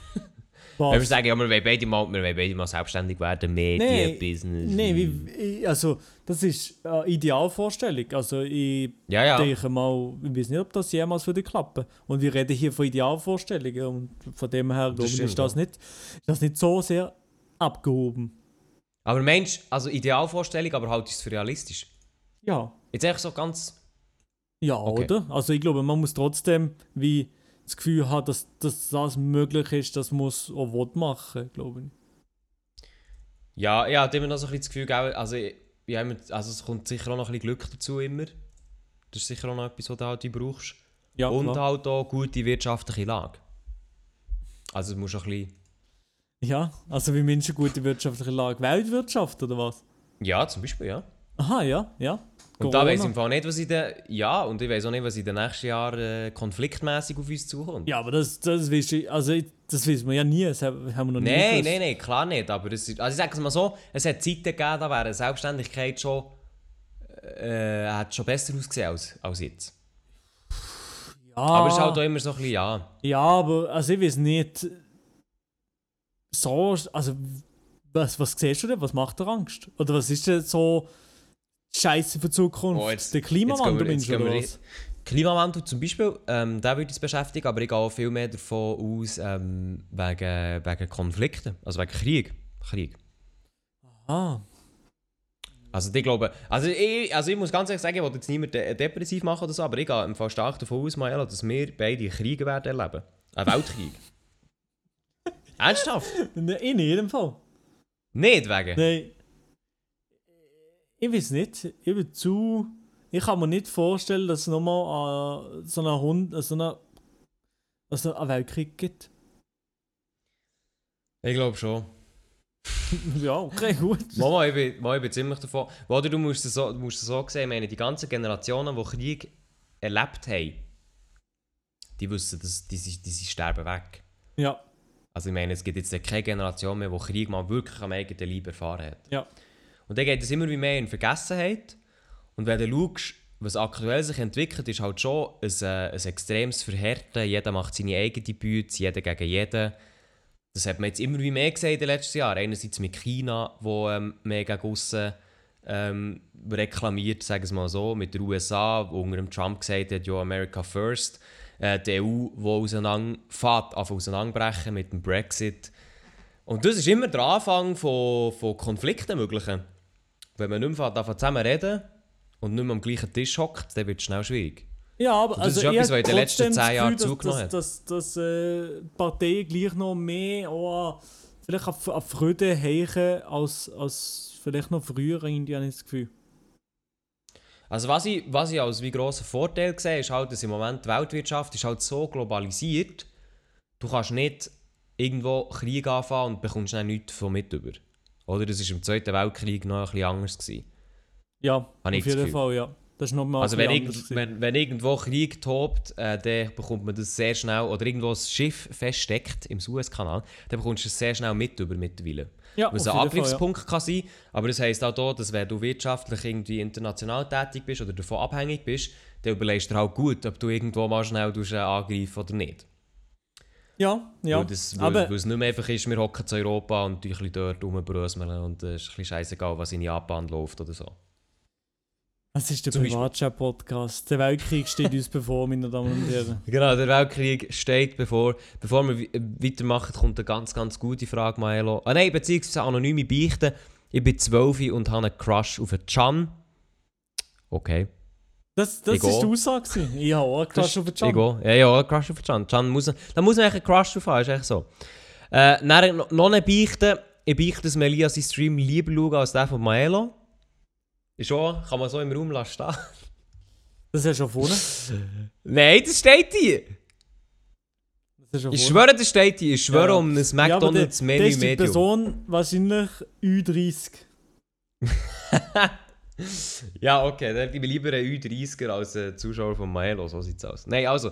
Wenn wir Was? sagen, ja, wir wollen beide mal, wir wollen beide mal selbstständig werden, Medien, Business. Nein, also das ist eine Idealvorstellung. Also ich Ja, ja. denke mal, ich weiß nicht, ob das jemals würde klappen. Und wir reden hier von Idealvorstellungen und von dem her glaube ich, ist das, nicht, ist das nicht so sehr abgehoben. Aber Mensch, also Idealvorstellung, aber halt ist es für realistisch. Ja, Jetzt echt so ganz. ja Okay. oder? Also ich glaube, man muss trotzdem wie das Gefühl haben, dass, dass das möglich ist, das muss auch will machen, glaube ich. Ja, ja, hat immer noch so ein bisschen das Gefühl, also, ja, immer- also es kommt sicher auch noch ein bisschen Glück dazu immer. Das ist sicher auch noch etwas, was du halt brauchst. Ja, Und klar. halt auch gute wirtschaftliche Lage. Also du musst auch ein bisschen. ja, also wie Menschen gute wirtschaftliche Lage, Weltwirtschaft oder was? Ja, zum Beispiel, ja. Aha, ja, ja. Und da weiß ich im Fall nicht, was in den. Ja, und ich weiß auch nicht, was in den nächsten Jahren äh, konfliktmäßig auf uns zukommt. Ja, aber das, das, weißt du, also, das wissen wir ja nie, das haben wir noch nie Nein, nein, nein, klar nicht. Aber es, ist- also ich sage es mal so, es hat Zeiten gegeben, da wäre Selbstständigkeit schon, äh, hat schon besser ausgesehen als, als jetzt. Ja, Aber es ist halt auch immer so ein bisschen, ja. ja, aber also ich weiß nicht, so, also was, was siehst du denn, was macht dir Angst? Oder was ist denn so Scheiße für die Zukunft? Oh, jetzt- Der Klimawandel, jetzt wir- oder was? Klimawandel zum Beispiel, ähm, der würde uns beschäftigen, aber ich gehe viel mehr davon aus, ähm, wegen, wegen Konflikten, also wegen Krieg. Krieg. Ah, Also ich glaube, also ich, also ich muss ganz ehrlich sagen, ich will jetzt niemand de depressiv machen oder so, aber ich gehe im Fall stark davon aus, Maela, dass wir beide Kriege werden erleben. Ein Weltkrieg. *laughs* Ernsthaft? in jedem Fall. Nicht wegen? Nein. Ich weiß nicht. Ich bin zu. Ich kann mir nicht vorstellen, dass es nochmal äh, so einen Hund, äh, so eine, also einen Weltkrieg gibt. Ich glaube schon. *laughs* ja, okay, gut. Mama, ich bin, Mama, ich bin ziemlich davon. Oder du musst es so, du musst es so sehen, ich meine, die ganzen Generationen, die Krieg erlebt haben, die wissen, dass die, die, die sterben weg. Ja, Also ich meine, es gibt jetzt keine Generation mehr, die Krieg mal wirklich am eigenen Leib erfahren hat. ja. Und dann geht es immer wie mehr in Vergessenheit. Und wenn du schaust, was aktuell sich entwickelt, ist halt schon ein, äh, ein extremes Verhärten. Jeder macht seine eigene Bütze, jeder gegen jeden. Das hat man jetzt immer wie mehr gesehen in den letzten Jahren. Einerseits mit China, wo ähm, gegen aussen, ähm, reklamiert, sagen wir mal so, mit den USA, wo unter Trump gesagt hat, ja, America first. Äh, die EU, die auseinanderfährt, auf auseinanderbrechen mit dem Brexit. Und das ist immer der Anfang von, von Konflikten möglichen. Wenn man nicht mehr anfängt, zusammen reden und nicht mehr am gleichen Tisch hockt, dann wird es schnell schwierig. Ja, aber Und das also ist etwas, was in den letzten zehn Jahren zugenommen dass, dass, dass, dass äh, die Partei gleich noch mehr oh, vielleicht auf, auf Freude heichen als, als vielleicht noch früher, irgendwie habe ich das Gefühl. Also was ich, was ich als wie grosser Vorteil sehe, ist halt, dass im Moment die Weltwirtschaft ist halt so globalisiert, du kannst nicht irgendwo Krieg anfangen und bekommst dann nichts von mit über. Oder das war im Zweiten Weltkrieg noch ein bisschen anders. Gewesen. Ja, Habe auf jeden. Fall, ja. Das ist nochmal Also wenn, irgend, wenn, wenn irgendwo Krieg tobt, äh, dann bekommt man das sehr schnell, oder irgendwo ein Schiff feststeckt im Suezkanal, dann bekommst du es sehr schnell mit über mittlerweile. ja, Was ein jeden Fall, ja. Angriffspunkt kann sein, aber das heisst auch hier, dass wenn du wirtschaftlich irgendwie international tätig bist oder davon abhängig bist, dann überlegst du dir halt gut, ob du irgendwo mal schnell äh, angreifen oder nicht. Ja, ja. Weil, das, es nicht mehr einfach ist, wir hocken zu Europa und ein bisschen dort rumbröseln und es ist ein bisschen scheißegal, was in Japan läuft oder so. es ist der Privatchat-Podcast. Der Weltkrieg steht uns bevor, *laughs* meine Damen und Herren. Genau, der Weltkrieg steht bevor. Bevor wir we- weitermachen, kommt eine ganz, ganz gute Frage, Maelo. Ah nein, beziehungsweise anonyme Beichten. Ich bin 12 und habe einen Crush auf einen Can. Okay. Das, das Ich ist die. Aussage. Ich habe auch einen Das Crush auf den Ich Can. gehe. Ja, ja, einen Crush auf den Can. Can muss, da muss man eigentlich einen Crush drauf haben, ist echt so. Äh, dann noch- eine Beichte. Ich beichte, dass Melia seinen Stream lieber schauen als der von Maelo. Ist schon, kann man so im Raum lassen stehen. *laughs* Das ist ja schon vorne. Nein, das steht hier. Das ist Ich schwöre, das steht hier. Ich schwöre Ja. um ein Ja, aber der- McDonalds der Menü ist die. Person wahrscheinlich Ü30. *laughs* Ja, okay, dann bin ich lieber ein Ü30er als ein Zuschauer von Maelo, so sieht's aus. Nein, also,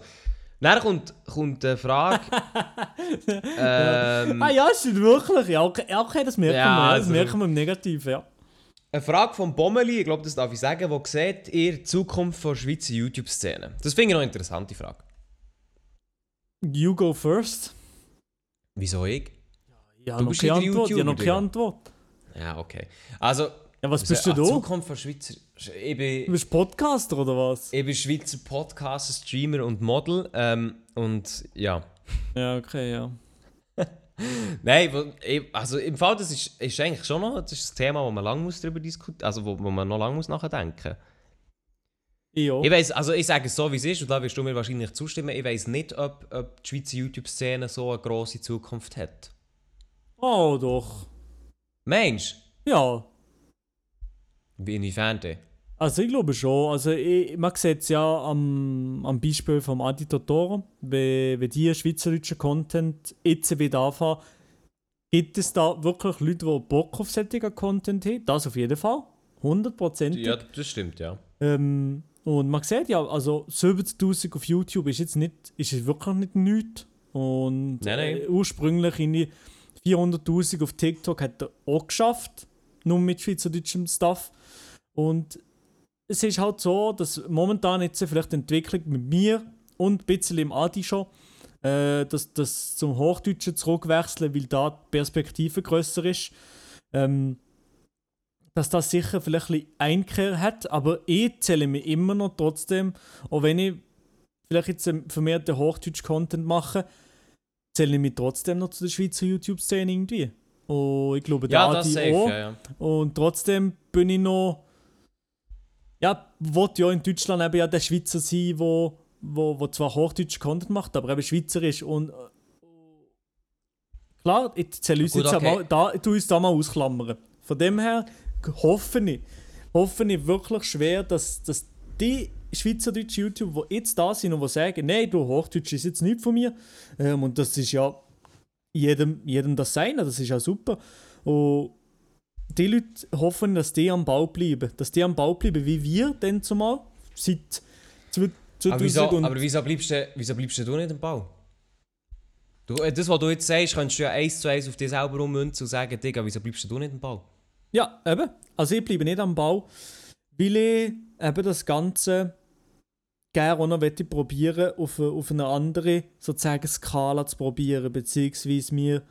dann kommt, kommt eine Frage. *laughs* ähm, Ah ja, stimmt wirklich. Ja, okay, okay das merken Ja, wir. Das also- merken wir im Negativen, ja. Eine Frage von Bommeli, ich glaube, das darf ich sagen, wo seht ihr die Zukunft der Schweizer YouTube-Szene? Das finde ich noch eine interessante Frage. You go first. Wieso ich? Ja, Antwort. Ja, noch keine. Antwort. Ja, okay. Also, Ja, was bist du da? Zukunft der Schweizer... Ich Du bin, bist Podcaster oder was? ich bin Schweizer Podcaster, Streamer und Model. Ähm, und ja... Ja, okay, ja. *laughs* Nein, also im Fall, das ist, ist eigentlich schon noch das ist ein Thema, wo man lange muss darüber diskutieren also wo, wo man noch lange muss nachdenken Ja. Ich weiß, also ich sage es so, wie es ist, und da wirst du mir wahrscheinlich zustimmen, ich weiß nicht, ob, ob die Schweizer YouTube-Szene so eine grosse Zukunft hat. Oh, doch. Mensch, Ja. Wie inwiefern denn? Also ich glaube schon. Also ich, man sieht es ja am, am Beispiel vom Adi Totoro, wenn, wenn die schweizerdeutschen Content jetzt wieder anfangen, gibt es da wirklich Leute, die Bock auf solchen Content haben? Das auf jeden Fall. 100%. Ja, das stimmt, ja. Ähm, und man sieht ja, also 70'000 auf YouTube ist jetzt nicht, ist jetzt wirklich nicht nichts. Und Nein, nein. Äh, ursprünglich irgendwie 400'000 auf TikTok hat er auch geschafft, nur mit schweizerdeutschem Stuff. Und es ist halt so, dass momentan jetzt vielleicht die Entwicklung mit mir und ein bisschen im Adi schon, äh, dass das zum Hochdeutschen zurückwechseln, weil da die Perspektive grösser ist. Ähm, dass das sicher vielleicht ein Einkehr hat, aber ich zähle mich immer noch trotzdem, auch wenn ich vielleicht jetzt ähm, vermehrten Hochdeutsch-Content mache, zähle ich mich trotzdem noch zu der Schweizer YouTube-Szene irgendwie. Und ich glaube, Ja, der das safe, auch. ja, ja. Und trotzdem bin ich noch. Ja, wollte ja in Deutschland eben ja der Schweizer sein, wo, wo, wo zwar Hochdeutsch Content macht, aber eben Schweizer ist. Und Klar, ich zähle uns Gut, jetzt okay. mal, da, tu uns da mal ausklammern. Von dem her hoffe ich, hoffe ich wirklich schwer, dass, dass die Schweizerdeutsche YouTube, die jetzt da sind und die sagen, nein, du Hochdeutsch ist jetzt nicht von mir. Ähm, und das ist ja jedem, jedem das Seine, das ist ja super. Und die Leute hoffen, dass die am Bau bleiben. Dass die am Bau bleiben, wie wir denn zumal seit 2000 Aber wieso, aber wieso, bleibst du, wieso bleibst du nicht im Bau? Du, äh, das, was du jetzt sagst, könntest du ja eins zu eins auf dich selber ummünzen und sagen, Digga, wieso bleibst du nicht im Bau? Ja, eben. Also ich bleibe nicht am Bau, weil ich eben das Ganze gerne auch noch probieren, auf, auf eine andere sozusagen Skala zu probieren, beziehungsweise mir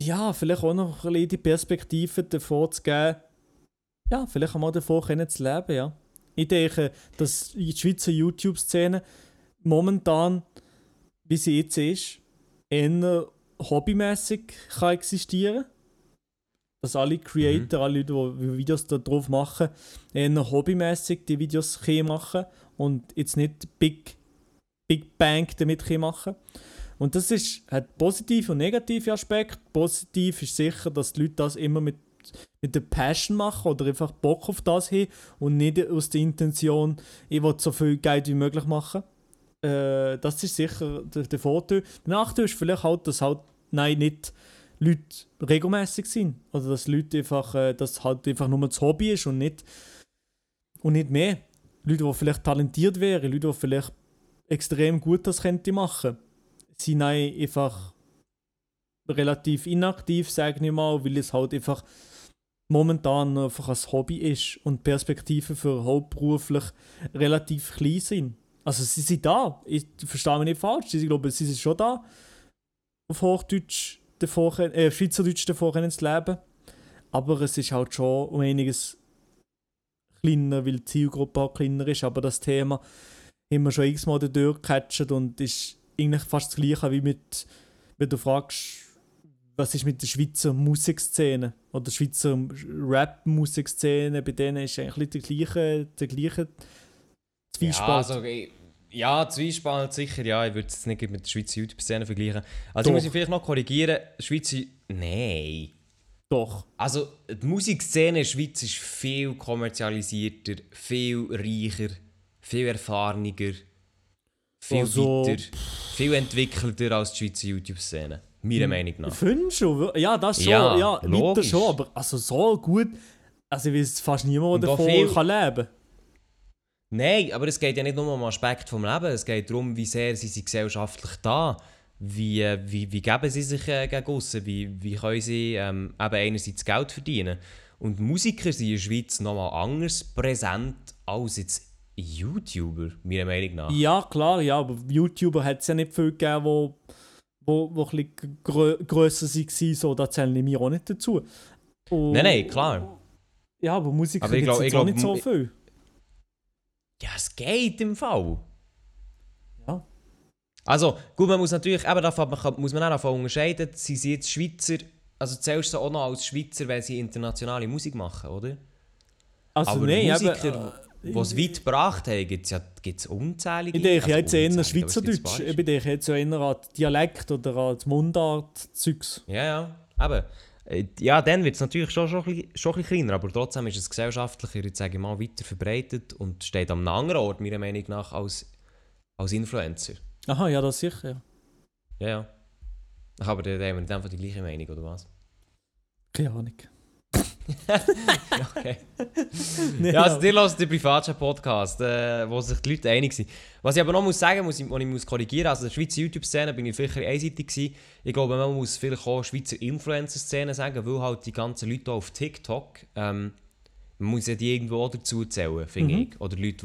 ja, vielleicht auch noch ein die Perspektive davor zu geben, ja, vielleicht einmal davor können zu leben, ja. Ich denke, dass die Schweizer YouTube-Szene momentan, wie sie jetzt ist, eher hobbymäßig kann existieren dass alle Creator, alle Leute, die Videos da drauf machen, eher hobbymäßig die Videos machen und jetzt nicht Big, Big Bang damit machen Und das ist, hat positive und negative Aspekte. Positiv ist sicher, dass die Leute das immer mit, mit der Passion machen oder einfach Bock auf das haben und nicht aus der Intention, ich will so viel Geld wie möglich machen. Äh, das ist sicher der, der Vorteil. Der Nachteil ist vielleicht halt, dass halt, nein, nicht Leute regelmäßig sind. Oder dass Leute einfach, äh, dass halt einfach nur das Hobby ist und nicht, und nicht mehr. Leute, die vielleicht talentiert wären, Leute, die vielleicht extrem gut das könnte machen, sind einfach relativ inaktiv, sage ich mal, weil es halt einfach momentan einfach ein Hobby ist und Perspektiven für hauptberuflich relativ klein sind. Also sie sind da, ich verstehe mich nicht falsch, ich glaube, sie sind schon da, auf Hochdeutsch davor, äh, Schweizerdeutsch davor können zu leben. Aber es ist halt schon um einiges kleiner, weil die Zielgruppe auch kleiner ist. Aber das Thema wir schon x-mal durchgecatcht und ist eigentlich fast das gleiche wie mit, wenn du fragst, was ist mit der Schweizer Musikszene oder der Schweizer Rap-Musikszene, bei denen ist eigentlich der gleiche, der gleiche Zwiespalt. Ja, also, ja, Zwiespalt sicher, ja. Ich würde es nicht mit der Schweizer YouTube-Szene vergleichen. Also, ich Doch. muss ich vielleicht noch korrigieren. Schweizer. Nein. Doch. Also, die Musikszene in der Schweiz ist viel kommerzialisierter, viel reicher, viel erfahrener, viel Also, weiter, viel entwickelter als die Schweizer YouTube-Szene. Meiner Meinung nach. Findest du? Ja, das schon. Ja, Ja, weiter schon. Aber also so gut. Also ich weiß fast niemand, der davon viel- kann leben Nein, aber es geht ja nicht nur um den Aspekt vom Leben, es geht darum, wie sehr sie sind gesellschaftlich da. Wie, äh, wie, wie geben sie sich äh, gegen aussen? Wie, wie können sie ähm, eben einerseits Geld verdienen? Und Musiker sind in der Schweiz nochmal anders präsent als jetzt YouTuber, meiner Meinung nach. Ja, klar, ja, aber YouTuber hat es ja nicht viel gegeben, wo, wo, wo ein bisschen grö grösser waren, so, da zählen wir auch nicht dazu. Und, Nein, nein, klar. Ja, aber Musiker gibt es auch nicht so viel. Ja, es geht im Fall. Ja. Also, gut, man muss natürlich, eben davon, man muss man auch davon unterscheiden, sind sie jetzt Schweizer, also zählst du auch noch als Schweizer, wenn sie internationale Musik machen, oder? Also aber nein, Musiker, eben, die es weit gebracht haben, gibt es ja gibt's unzählige. ich denke also jetzt eher es gibt Schweizerdeutsch. Ich denke jetzt eher an Dialekt oder an Mundart-Zeugs. Ja, ja, eben. Äh, Ja, dann wird es natürlich schon, schon, ein bisschen- schon ein bisschen kleiner, aber trotzdem ist es gesellschaftlicher, jetzt sage ich mal, weiter verbreitet und steht am anderen Ort, meiner Meinung nach, als, als Influencer. Aha, ja, das sicher, ja. Ja, ja. Aber dann haben wir dann die gleiche Meinung, oder was? Keine Ahnung. *laughs* Okay. Nee, Ja, also dir hört den Privatchat-Podcast, äh, wo sich die Leute einig sind. Was ich aber noch muss sagen muss, ich, was ich muss korrigieren, also in der Schweizer YouTube-Szene bin ich vielleicht einseitig gewesen. Ich glaube, man muss vielleicht auch Schweizer Influencer-Szene sagen, weil halt die ganzen Leute auf TikTok, ähm, man muss ja die irgendwo auch dazu zählen, finde Mhm. ich. Oder Leute,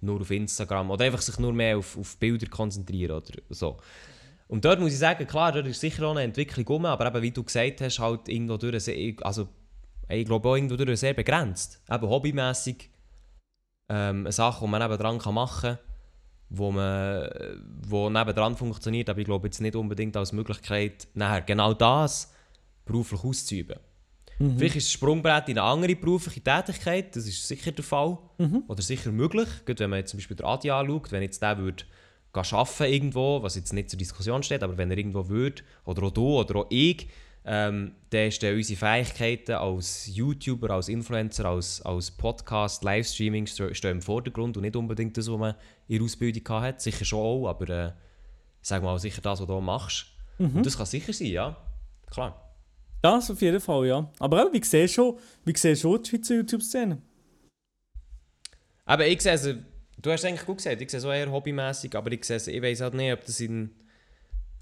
die nur auf Instagram, oder einfach sich nur mehr auf, auf Bilder konzentrieren oder so. Und dort muss ich sagen, klar, dort ist sicher auch eine Entwicklung rum, aber eben, wie du gesagt hast, halt irgendwo durch, also ich glaube auch irgendwo durch sehr begrenzt. Eben hobbymässig ähm, eine Sache, die man nebendran kann machen kann, wo, man, wo nebendran funktioniert, aber ich glaube jetzt nicht unbedingt als Möglichkeit, nachher genau das beruflich auszuüben. Mhm. Vielleicht ist das Sprungbrett in eine andere berufliche Tätigkeit, das ist sicher der Fall. Mhm. Oder sicher möglich. Gerade wenn man jetzt zum Beispiel den Adi anschaut, wenn jetzt der würde arbeiten irgendwo, was jetzt nicht zur Diskussion steht, aber wenn er irgendwo würde, oder auch du oder auch ich, ähm, dann stehen unsere Fähigkeiten als YouTuber, als Influencer, als, als Podcast, Livestreaming stehen im Vordergrund und nicht unbedingt das, was man in der Ausbildung hat. Sicher schon auch, aber äh, sag mal sicher das, was du machst. Und das kann sicher sein, ja. Klar. Das auf jeden Fall, ja. Aber auch, wie siehst du schon, wie siehst schon die Schweizer YouTube-Szene? Aber ich sehe es, du hast es eigentlich gut gesagt, ich sehe es auch eher hobbymäßig, aber ich sehe es, ich weiß halt nicht, ob das in,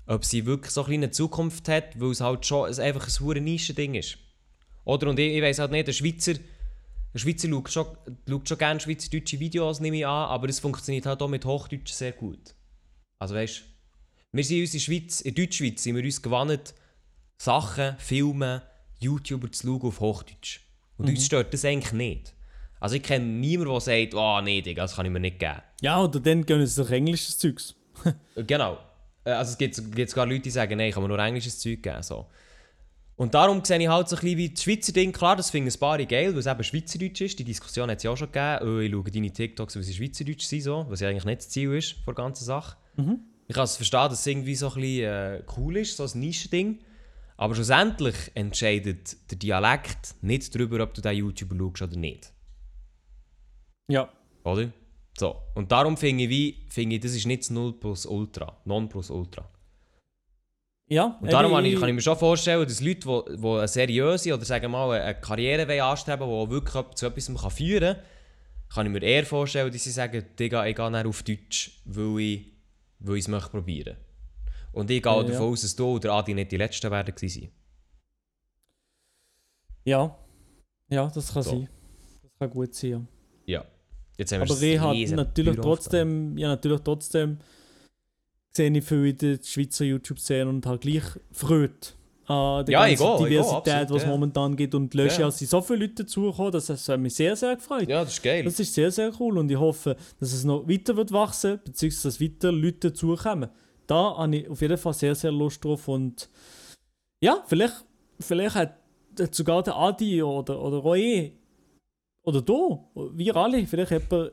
ob sie wirklich so ein eine Zukunft hat, weil es halt schon ein- einfach ein hure Nischen-Ding ist. Oder? Und ich, ich weiß halt nicht, der Schweizer, der Schweizer schaut schon, schaut schon gerne schweizerdeutsche Videos, nehme ich an, aber es funktioniert halt auch mit Hochdeutsch sehr gut. Also weißt wir sind in unserer Schweiz, in Deutschschweiz sind wir uns gewohnt, Sachen, Filme, YouTuber zu schauen auf Hochdeutsch. Und uns stört das eigentlich nicht. Also ich kenne niemanden, der sagt, oh nee, Digga, das kann ich mir nicht geben. Ja, oder dann gehen sie durch englisches Zeugs. Genau. Äh, Also es gibt, gibt sogar Leute, die sagen, nein, ich kann mir nur englisches Zeug geben. So. Und darum sehe ich halt so ein bisschen wie das Schweizer Ding. Klar, das finden ein paar geil, weil es eben Schweizerdeutsch ist. Die Diskussion hat es ja auch schon gegeben. Oh, ich schaue deine TikToks, weil sie Schweizerdeutsch sind, so, was ja eigentlich nicht das Ziel ist von der ganzen Sache. Ich kann es verstehen, dass es irgendwie so ein bisschen äh, cool ist, so ein Nischending. Aber schlussendlich entscheidet der Dialekt nicht darüber, ob du diesen YouTuber schaust oder nicht. Ja. Oder? So. Und darum finde ich, wie, finde ich, das ist nicht das 0 plus Ultra. Non plus Ultra. Ja, Und darum ich, kann ich mir schon vorstellen, dass Leute, die, die eine seriöse oder sagen wir mal eine Karriere anstreben wollen, die auch wirklich zu etwas kann führen kann, kann ich mir eher vorstellen, dass sie sagen, Digga, ich gehe dann auf Deutsch, weil ich, weil ich es möchte probieren. Und ich gehe Ja, davon ja. aus, dass du oder Adi nicht die Letzten werden gewesen. Ja. Ja, das kann So. sein. Das kann gut sein, ja. Ja. Jetzt haben Aber das ich habe natürlich trotzdem, ja, natürlich trotzdem sehe ich viel in der Schweizer YouTube-Szene und habe gleich Freude an der Ja, ganzen Diversität, absolut, was es ja. momentan gibt. Und letztes Ja. Sind so viele Leute dazugekommen, dass es hat mich sehr, sehr gefreut. Ja, das ist geil. Das ist sehr, sehr cool und ich hoffe, dass es noch weiter wird wachsen, beziehungsweise dass weiter Leute dazukommen. Da habe ich auf jeden Fall sehr, sehr Lust drauf und ja, vielleicht, vielleicht hat hat sogar der Adi oder, oder Roy oder du, wir alle, vielleicht jemand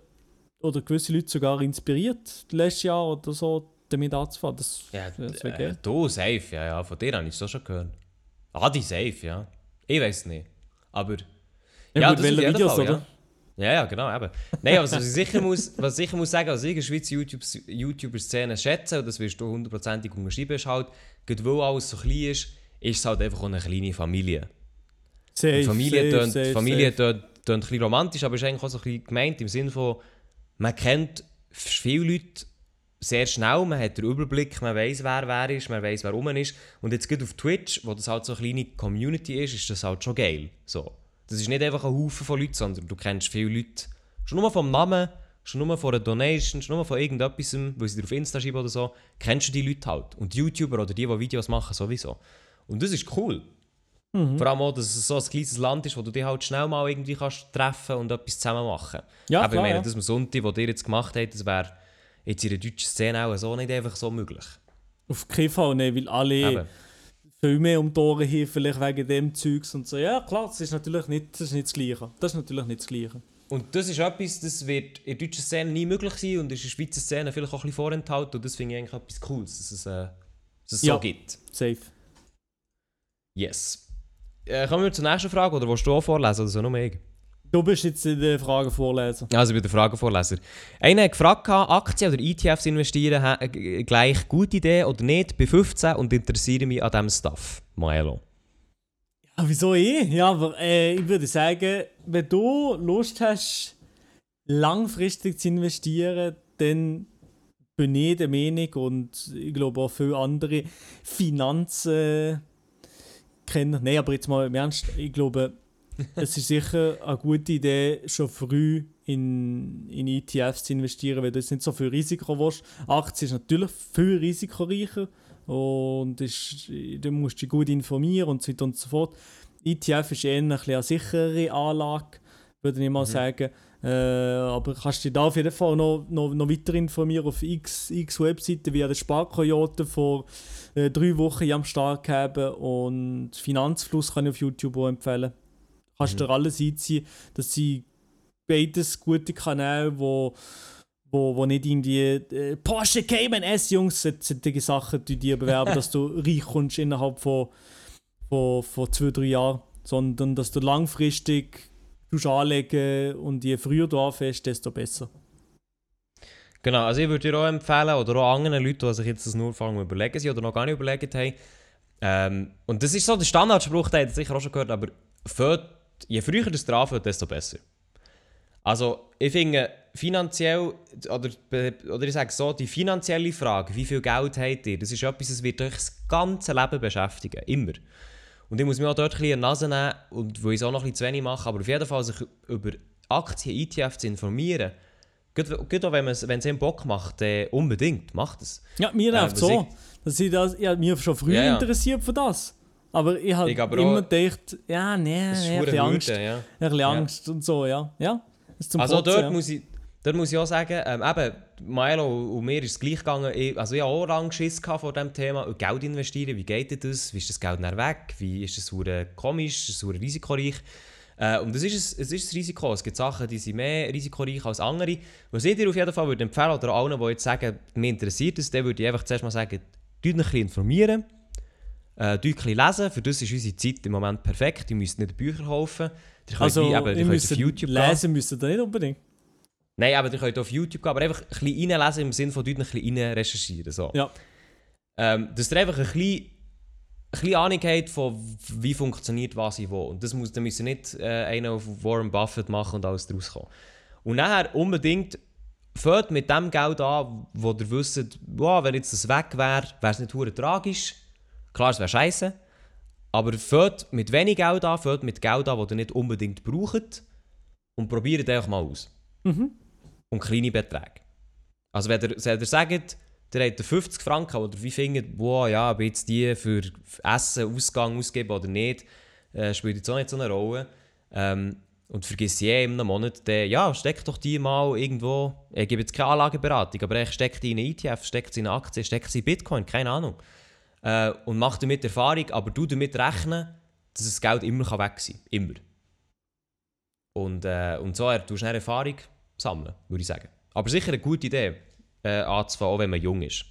oder gewisse Leute sogar inspiriert, letztes Jahr oder so, damit anzufahren. Das, Ja, das wäre äh, geil. du, safe, ja, ja. Von dir habe ich es auch schon gehört. Adi, safe, ja. Ich weiß es nicht. Aber. Ja, gut, das Videos, Fall, oder? Ja. ja, ja, genau, eben. Nein, aber was ich sicher muss, was ich sicher muss sagen, also ich in der Schweizer YouTube- YouTuber-Szene schätze, und das wirst du hundertprozentig unterschreiben, ist halt, gerade weil alles so klein ist, ist es halt einfach auch eine kleine Familie. Safe, Die Familie safe, tönt, safe, Familie safe. tönt, tönt ein bisschen romantisch, aber ist eigentlich auch so ein bisschen gemeint im Sinne von, man kennt viele Leute sehr schnell, man hat den Überblick, man weiß, wer wer ist, man weiß, wer rum ist. Und jetzt gerade auf Twitch, wo das halt so eine kleine Community ist, ist das halt schon geil. So. Das ist nicht einfach ein Haufen von Leuten, sondern du kennst viele Leute. Schon nur vom Namen, schon nur von einer Donation, schon nur von irgendetwas, weil sie dir auf Insta schreiben oder so, kennst du die Leute halt. Und die YouTuber oder die, die Videos machen, sowieso. Und das ist cool. Mhm. Vor allem auch, dass es so ein kleines Land ist, wo du dich halt schnell mal irgendwie kannst treffen und etwas zusammen machen. Ja, Aber ich klar, meine, ja. das am Sonntag, was ihr jetzt gemacht habt, das wäre jetzt in der deutschen Szene auch so nicht einfach so möglich. Auf keinen Fall, ne, weil alle Eben. viel mehr um die Ohren haben, vielleicht wegen dem Zeugs und so. Ja, klar, das ist natürlich nicht das, ist nicht das Gleiche. Das ist natürlich nicht das Gleiche. Und das ist etwas, das wird in der deutschen Szene nie möglich sein und ist in der Schweizer Szene vielleicht auch ein bisschen vorenthalten und das finde ich eigentlich etwas Cooles, dass es, äh, dass es Ja. so gibt. Safe. Yes. Äh, kommen wir zur nächsten Frage oder willst du auch vorlesen oder so nur ich? Du bist jetzt in der Frage vorlesen. Also ich bin der Fragenvorleser. Einer hat gefragt, Aktien oder ETFs investieren, ha- äh, gleich gute Idee oder nicht, bei 15 und interessiere mich an diesem Stuff. Maelo. Ja, wieso ich? Ja, aber äh, ich würde sagen, wenn du Lust hast, langfristig zu investieren, dann bin ich der Meinung und ich glaube auch viele andere Finanzen kennen. Nein, aber jetzt mal im Ernst, ich glaube, *laughs* es ist sicher eine gute Idee, schon früh in, in ETFs zu investieren, weil du jetzt nicht so viel Risiko willst. Aktien ist natürlich viel risikoreicher und ist, du musst dich gut informieren und so weiter und so fort. ETF ist eher ein bisschen eine sichere Anlage, würde ich mal sagen. Äh, aber kannst dich da auf jeden Fall noch, noch, noch weiter informieren auf x, x Webseiten wie der Sparkoyote vor äh, drei Wochen am Start haben und Finanzfluss kann ich auf YouTube auch empfehlen. Kannst dir alles einziehen. Das sind beides gute Kanäle, wo, wo, wo nicht irgendwie äh, Porsche Cayman S, Jungs, so- solche Sachen die dir bewerben, *laughs* dass du reich kommst innerhalb von, von, von zwei, drei Jahren, sondern dass du langfristig anlegen und je früher du anfängst, desto besser. Genau, also ich würde dir auch empfehlen, oder auch anderen Leuten, die sich jetzt das nur allem überlegen sind oder noch gar nicht überlegt haben. Ähm, und das ist so der Standardspruch, den habt sicher auch schon gehört, aber fährt, je früher das dran fährt, desto besser. Also ich finde, finanziell, oder, oder ich sage so, die finanzielle Frage, wie viel Geld habt ihr, das ist etwas, das wird euch das ganze Leben beschäftigen, immer. Und ich muss mich auch dort ein bisschen an die Nase nehmen, und, weil ich es auch noch ein bisschen zu wenig mache, aber auf jeden Fall sich über Aktien, ETF zu informieren, gerade auch wenn es einem Bock macht, äh, unbedingt, macht es. Ja, mir nervt was so, dass ich das, ich mich schon früher Ja, ja. interessiert für das. Aber ich habe Ich immer gedacht, ja, nee, ein bisschen Angst. Ja. Ein bisschen Ja. Angst und so, ja. Ja, Also Kotzen, dort, muss ich, dort muss ich auch sagen, ähm, eben, Milo und mir ist es gleich gegangen. Ich, also ich hatte auch lange Schiss vor diesem Thema. Geld investieren, wie geht das? Wie ist das Geld dann weg? Wie ist das verdammt komisch? Ist das verdammt risikoreich? Äh, und das ist, es, es ist das Risiko. Es gibt Sachen, die sind mehr risikoreich als andere. Was ich dir auf jeden Fall würde empfehlen, oder allen, die jetzt sagen, mich interessiert das, dann würde ich einfach zuerst mal sagen, tut euch informieren. Äh, bisschen lesen, für das ist unsere Zeit im Moment perfekt. Ihr müsst nicht Bücher kaufen. Ihr könnt Also, wie, eben, ihr ihr müsst auf YouTube gehen. lesen müsst ihr nicht unbedingt. Nein, aber ihr könnt auf YouTube gehen, aber einfach ein bisschen reinlesen im Sinne von dort ein bisschen rein recherchieren. So. Ja. Ähm, dass ihr einfach ein bisschen, ein bisschen Ahnung habt von wie funktioniert was ich wo. Und das muss, dann müsst ihr nicht äh, einen auf Warren Buffett machen und alles draus kommen. Und nachher unbedingt fällt mit dem Geld an, wo ihr wisst, wow, wenn jetzt das weg wäre, wäre es nicht hure tragisch. Klar, es wäre scheiße. Aber fällt mit wenig Geld an, fällt mit Geld an, das ihr nicht unbedingt braucht. Und probiert einfach mal aus. Und kleine Beträge. Also wenn ihr, wenn ihr sagt, ihr habt 50 Franken oder wie findet, wow, ja, ob jetzt die für Essen, Ausgang ausgeben oder nicht, äh, spielt jetzt auch nicht so eine Rolle. Ähm, und vergiss je in einem Monat, dann, ja, steckt doch die mal irgendwo, ich gebe jetzt keine Anlageberatung, aber ich stecke die in einen ETF, steckt sie in eine Aktie, steckt sie in Bitcoin, keine Ahnung. Äh, und mach damit Erfahrung, aber du damit rechnen, dass das Geld immer weg sein kann. Immer. Und, äh, und so du eine Erfahrung sammeln, würde ich sagen. Aber sicher eine gute Idee, äh, anzufangen, auch wenn man jung ist.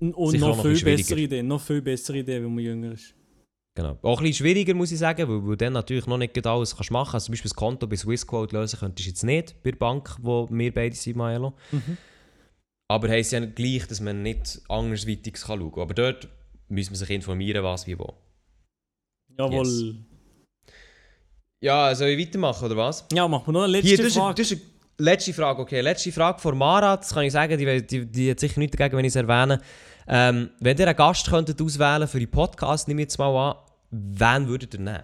Und Sicher noch noch viel bessere. Idee, noch viel bessere Idee, wenn man jünger ist. Genau. Auch ein bisschen schwieriger, muss ich sagen, weil, weil dann natürlich noch nicht alles kannst machen kannst. Also zum Beispiel das Konto bei Swissquote lösen könntest du jetzt nicht bei der Bank, wo wir beide sind, Maelo. Aber heisst ja gleich, dass man nicht andersweitig schauen kann. Aber dort muss man sich informieren, was wie wo. Jawohl. Yes. Ja, soll ich weitermachen, oder was? Ja, machen wir noch eine letzte Hier, das ist, Frage. das ist letzte Frage, okay. Letzte Frage von Mara, das kann ich sagen, die, die, die hat sicher nichts dagegen, wenn ich es erwähne. Ähm, wenn ihr einen Gast könntet auswählen für die Podcast, nehme ich jetzt mal an, wen würdet ihr nehmen?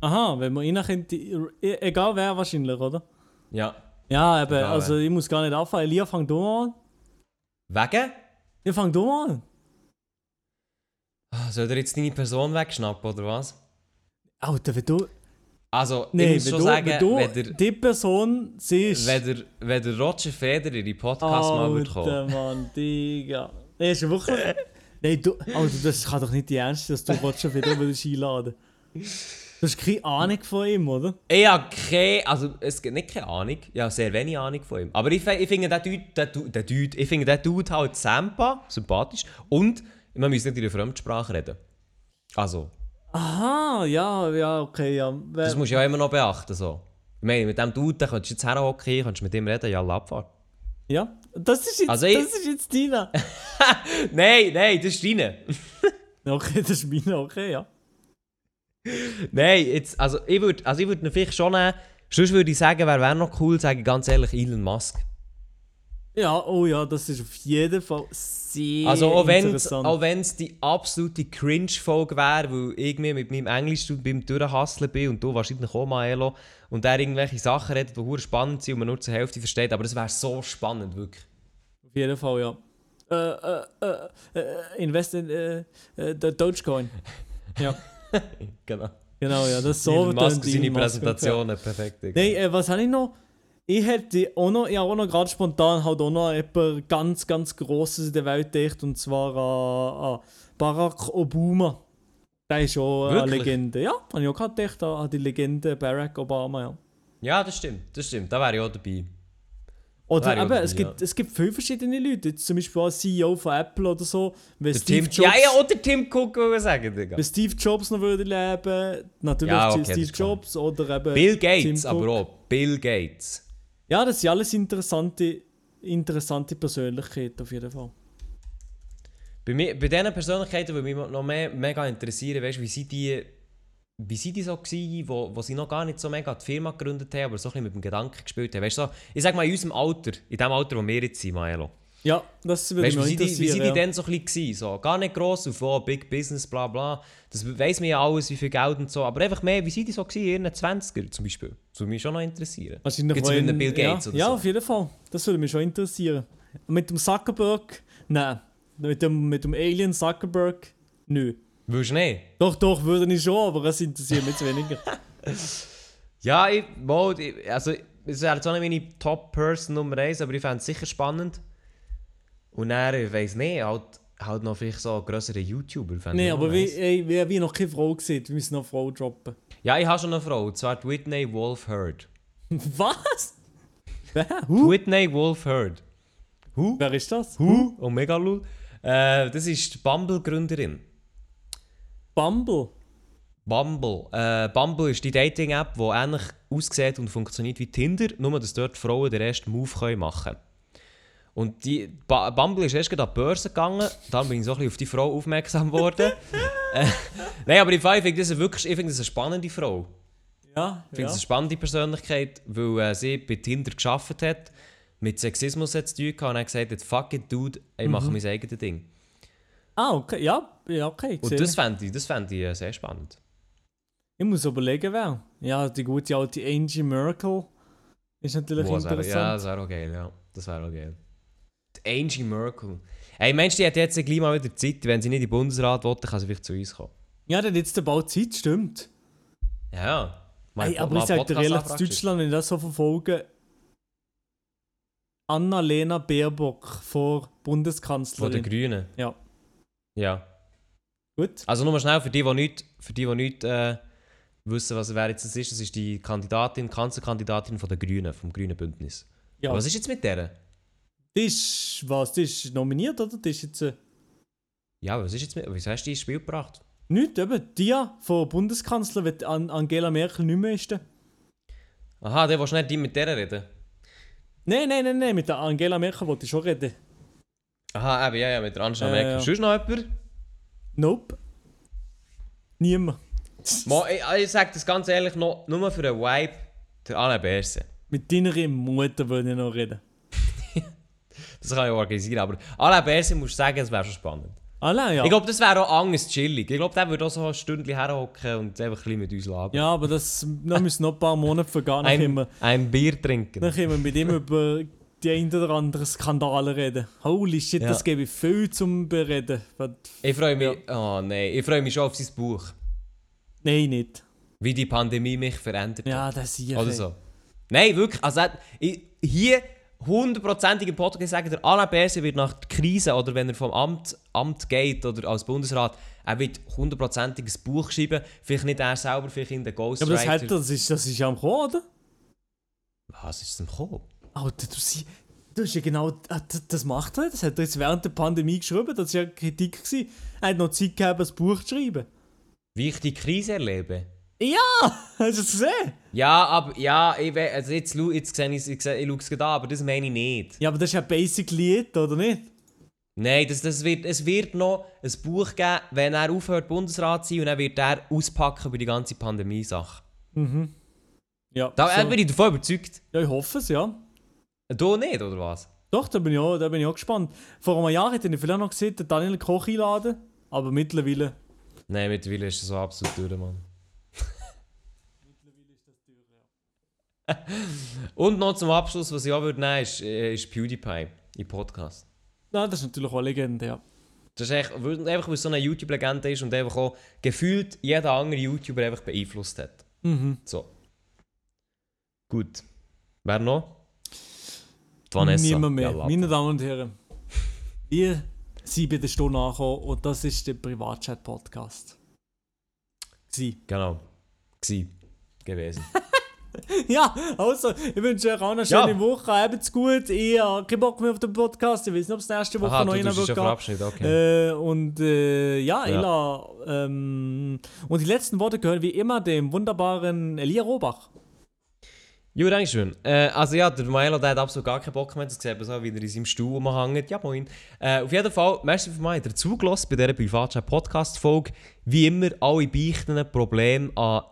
Aha, wenn man rein könnte, e- egal wer wahrscheinlich, oder? Ja. Ja, eben, Egal also ich muss gar nicht anfangen. Elia, fang du mal an. Wegen? Ja, fang du mal an. Ah, Soll ihr jetzt deine Person wegschnappen, oder was? Alter, wenn du... Also, Nee, ich muss wenn schon du, sagen, wenn du wenn der, die Person siehst... wenn, der, wenn der Roger Federer in die Podcast mal würde kommen. Alter, Mann, Digga. Nee, ist wirklich... *laughs* Nein, du... Alter, das kann doch nicht die Ernst dass du Roger wieder *laughs* würdest einladen Du hast keine Ahnung von ihm, oder? Ich habe keine, also es gibt nicht keine Ahnung, ich habe sehr wenig Ahnung von ihm. Aber ich, ich finde den Dude, den, Du- den Dude, ich finde den Dude halt Sampa, sympathisch und man muss nicht in der Fremdsprache reden. Also, Aha, ja, ja, okay, ja. Das musst du ja immer noch beachten. So. Ich meine, mit dem Dude könntest du jetzt herhocken, könntest mit ihm reden, ja, Abfahrt. Ja, das ist jetzt, Also ich- das ist jetzt deiner. *laughs* Nein, nein, das ist deine. *laughs* Okay, das ist meine, okay, ja. Nein, jetzt, also ich würde also ich würd ihn vielleicht schon nehmen. Sonst würde ich sagen, wer wäre noch cool, sage ich ganz ehrlich, Elon Musk. Ja, oh ja, das ist auf jeden Fall sehr Also auch wenn es interessant. auch wenn's die absolute Cringe-Folge wäre, weil ich mir mit meinem Englisch beim Durchhasseln bin und du wahrscheinlich auch, Maelo, und der irgendwelche Sachen redet, die spannend sind und man nur zur Hälfte versteht, aber das wäre so spannend, wirklich. Auf jeden Fall, ja. Äh, äh, äh, äh, invest in äh, äh, Dogecoin. *laughs* Ja, Genau. genau, ja. Das ist so Musk seine Präsentationen, perfekt. Nein, äh, was habe ich noch? Ich hätte auch noch, ich auch noch gerade spontan halt auch noch jemand ganz, ganz Grosses in der Welt gedacht, und zwar an, an Barack Obama. Der ist auch eine? Legende. Ja, habe ich auch gerade gedacht an die Legende Barack Obama, ja. Ja, das stimmt, das stimmt, da wäre ich auch dabei. Oder eben, es, gibt, es gibt viele verschiedene Leute. Jetzt zum Beispiel auch CEO von Apple oder so. Wenn Steve, Tim, Jobs, ja, ja, oder Tim Cook würde ich sagen, Digga. wenn Steve Jobs noch würde leben, natürlich Ja, okay, Steve. Jobs oder eben Bill Gates, aber auch. Bill Gates. Ja, das sind alles interessante, interessante Persönlichkeiten auf jeden Fall. Bei, mir, bei diesen Persönlichkeiten würde mich noch mehr, mega interessieren, weißt, wie sie die, wie sie die so waren, wo, wo sie noch gar nicht so mega die Firma gegründet haben, aber so ein bisschen mit dem Gedanken gespielt haben. Weißt, so, ich sag mal, in unserem Alter, in dem Alter, wo wir jetzt sind, Maelo. Ja, das würde Weißt, mich wie die, wie sind die interessieren. ja. dann so ein bisschen? So, gar nicht gross auf oh, Big Business, bla bla. Das weiss man ja alles, wie viel Geld und so. Aber einfach mehr, wie sind die so gewesen in ihren 20er zum Beispiel? Das würde mich schon noch interessieren. Wahrscheinlich Gibt's in- Bill Gates ja, oder Ja, so? auf jeden Fall. Das würde mich schon interessieren. Mit dem Zuckerberg? Nein. Mit dem, mit dem Alien Zuckerberg? Nö. Willst du nicht? Doch, doch, würde ich schon, aber es interessiert mich weniger. *laughs* Ja, ich, mal, also, es wäre auch nicht meine Top-Person Nummer 1, aber ich fände es sicher spannend. Und dann, ich weiss nicht, halt, halt noch vielleicht so größere YouTuber. auch aber wie, ey, wir haben noch keine Frau gesehen. Wir müssen noch eine Frau droppen. Ja, ich habe schon eine Frau, und zwar Whitney Wolf Heard. *laughs* Was? Wer? Whitney Wolf Heard. Who? Wer ist das? Who? Oh, mega lul. Äh, das ist die Bumble-Gründerin. Bumble. Bumble. Äh, Bumble ist die Dating-App, die ähnlich aussieht und funktioniert wie Tinder, nur dass dort Frauen den ersten Move können machen können. Und die, ba Bumble ist erst gerade an die Börse gegangen, dann bin ich so ein bisschen auf die Frau aufmerksam geworden. *laughs* äh, Nein, aber ich finde das wirklich ich finde das eine spannende Frau. Ja, Ich finde ja. das eine spannende Persönlichkeit, weil äh, sie bei Tinder geschafft hat, mit Sexismus hat zu tun gehabt und hat gesagt, fuck it, dude, ich mache mein eigenes Ding. Ah, okay. Ja, ja okay. Und das fände ich, das fänd ich äh, sehr spannend. Ich muss überlegen, wer. Ja, die gute alte Angie Merkel ist natürlich Boah, wäre- Ja, interessant. das wäre auch geil, ja. Das wäre auch geil. Angie Merkel. Ey, Mensch, die hat jetzt gleich mal wieder Zeit. Wenn sie nicht in den Bundesrat will, dann kann sie vielleicht zu uns kommen. Ja, der hat jetzt bald Zeit, stimmt. Ja, ja. Mal- Ey, aber mal ich sage dir ehrlich. Deutschland, wenn ich das so verfolge, Annalena Baerbock vor Von den Bundeskanzlerin. Grünen. Ja. Ja. Gut. Also nur schnell, für die, die nicht, für die, die nicht äh, wissen, was wer jetzt das ist, das ist die Kandidatin, Kanzlerkandidatin von den Grünen, vom Grünen Bündnis. Ja. Was ist jetzt mit der? Die ist, was, die ist nominiert, oder? Die ist jetzt äh, Ja, was ist jetzt mit... Wieso hast du die ins Spiel gebracht? nicht, eben. Die von Bundeskanzler, An Angela Merkel nicht mehr ist. Aha, der willst nicht die mit der reden? Nein, nein, nein, nein, mit der Angela Merkel wollte ich schon reden. Aha, eben, ja, ja, mit der Angela Äh, Merkel. ja. Sonst noch jemand? Nope. Niemand. *laughs* Mo, ich, ich sage das ganz ehrlich, noch, nur für einen Vibe, der Alain Berset. Mit deiner Mutter würde ich noch reden. Das kann ich organisieren, aber Alain Berset muss sagen, es wäre schon spannend. Allein, ja. Ich glaube, das wäre auch anders chillig. Ich glaube, der würde auch so ein Stündchen herhocken und einfach ein bisschen mit uns labern. ja, aber das da müssen noch ein paar Monate vergehen. Dann können ein, wir, ein Bier trinken. dann können wir mit ihm über die ein oder anderen Skandale reden. Holy shit, Ja. das gebe ich viel zum Bereden. Ich freue mich, oh nein, ich freue mich schon auf sein Buch. Nein, nicht. Wie die Pandemie mich verändert Ja, hat. das sehe ich. Oder so. Nein, wirklich. Also, ich, hier hundertprozentig im Podcast sagen, der Alain Berset wird nach der Krise oder wenn er vom Amt, Amt geht oder als Bundesrat, er wird hundertprozentig ein Buch schreiben. Vielleicht nicht er selber, vielleicht in der Ja, aber Ghostwriter. das, hat, das, ist, das ist ja am Kommen, oder? Was ist denn gekommen? Alter, du siehst. Du hast ja genau, ah, das- das macht er. Das hat er jetzt während der Pandemie geschrieben. Das war ja Kritik. Gewesen. Er hat noch Zeit gehabt, ein Buch zu schreiben. Wie ich die Krise erlebe? Ja! *laughs* Hast du es gesehen? Ja, aber ja, ich, we- also jetzt, jetzt sehe ich, ich, schaue es gerade an, aber das meine ich nicht. Ja, aber das ist ja basically it, oder nicht? Nein, das, das wird, es wird noch ein Buch geben, wenn er aufhört, Bundesrat zu sein, und dann wird er auspacken über die ganze Pandemie-Sache. Ja, Da so. äh, bin ich davon überzeugt. ja ich hoffe es, ja. Du nicht, oder was? Doch, da bin ich auch, da bin ich auch gespannt. Vor einem Jahr hätte ich vielleicht noch gesehen, den Daniel Koch einladen. Aber mittlerweile. Nein, mittlerweile ist das so absolut durch, Mann. Und noch zum Abschluss, was ich auch würde nehmen, ist, äh, ist PewDiePie im Podcast. Nein, das ist natürlich auch eine Legende, ja. Das ist echt, einfach, weil es so eine YouTube-Legende ist und einfach auch gefühlt jeder andere YouTuber einfach beeinflusst hat. Mhm. So. Gut. Wer noch? Die Vanessa. Niemand mehr. Ja. Meine Damen und Herren, wir sind bei der Stunde angekommen und das ist der Privatchat-Podcast. Gsi. Genau. Gsi. Gewesen. *laughs* Ja, also, ich wünsche euch auch eine Ja. schöne Woche. Habt's gut. Ich habe keinen Bock mehr auf den Podcast. Ich weiß nicht, ob es nächste Woche Aha, noch einer wird gehen. okay. Äh, und äh, ja, Ja. Ela, ähm, und die letzten Worte gehören wie immer dem wunderbaren Elia Robach. Jo, danke schön. Äh, also ja, der Milo der hat absolut gar keinen Bock mehr. Das sieht man so, wie er in seinem Stuhl rumhängt. Ja, moin. Äh, auf jeden Fall, merci für mich dazugelassen bei dieser Privatchat-Podcast-Folge. Wie immer, alle Beichten, Probleme an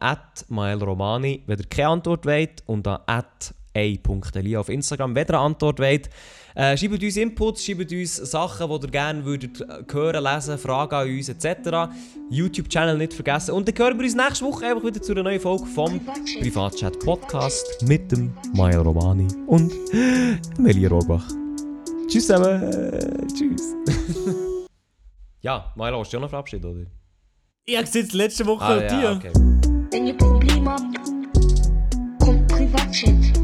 @mailromani, wenn ihr keine Antwort wollt, und an a.elia auf Instagram, wenn ihr eine Antwort wollt. Äh, schreibt uns Inputs, schreibt uns Sachen, die ihr gerne würdet äh, hören, lesen, Fragen an uns etc. YouTube-Channel nicht vergessen. Und dann hören wir uns nächste Woche einfach wieder zu einer neuen Folge vom Privatchat Podcast mit dem Maja Romani und *gasps* Melia Rohrbach. Tschüss zusammen. Tschüss. *laughs* ja, Maja, hast du dich auch noch verabschiedet, oder? Ich habe gesehen, letzte Woche Ah, und dir. ja, okay. Wenn ihr Probleme habt, kommt Privatchat.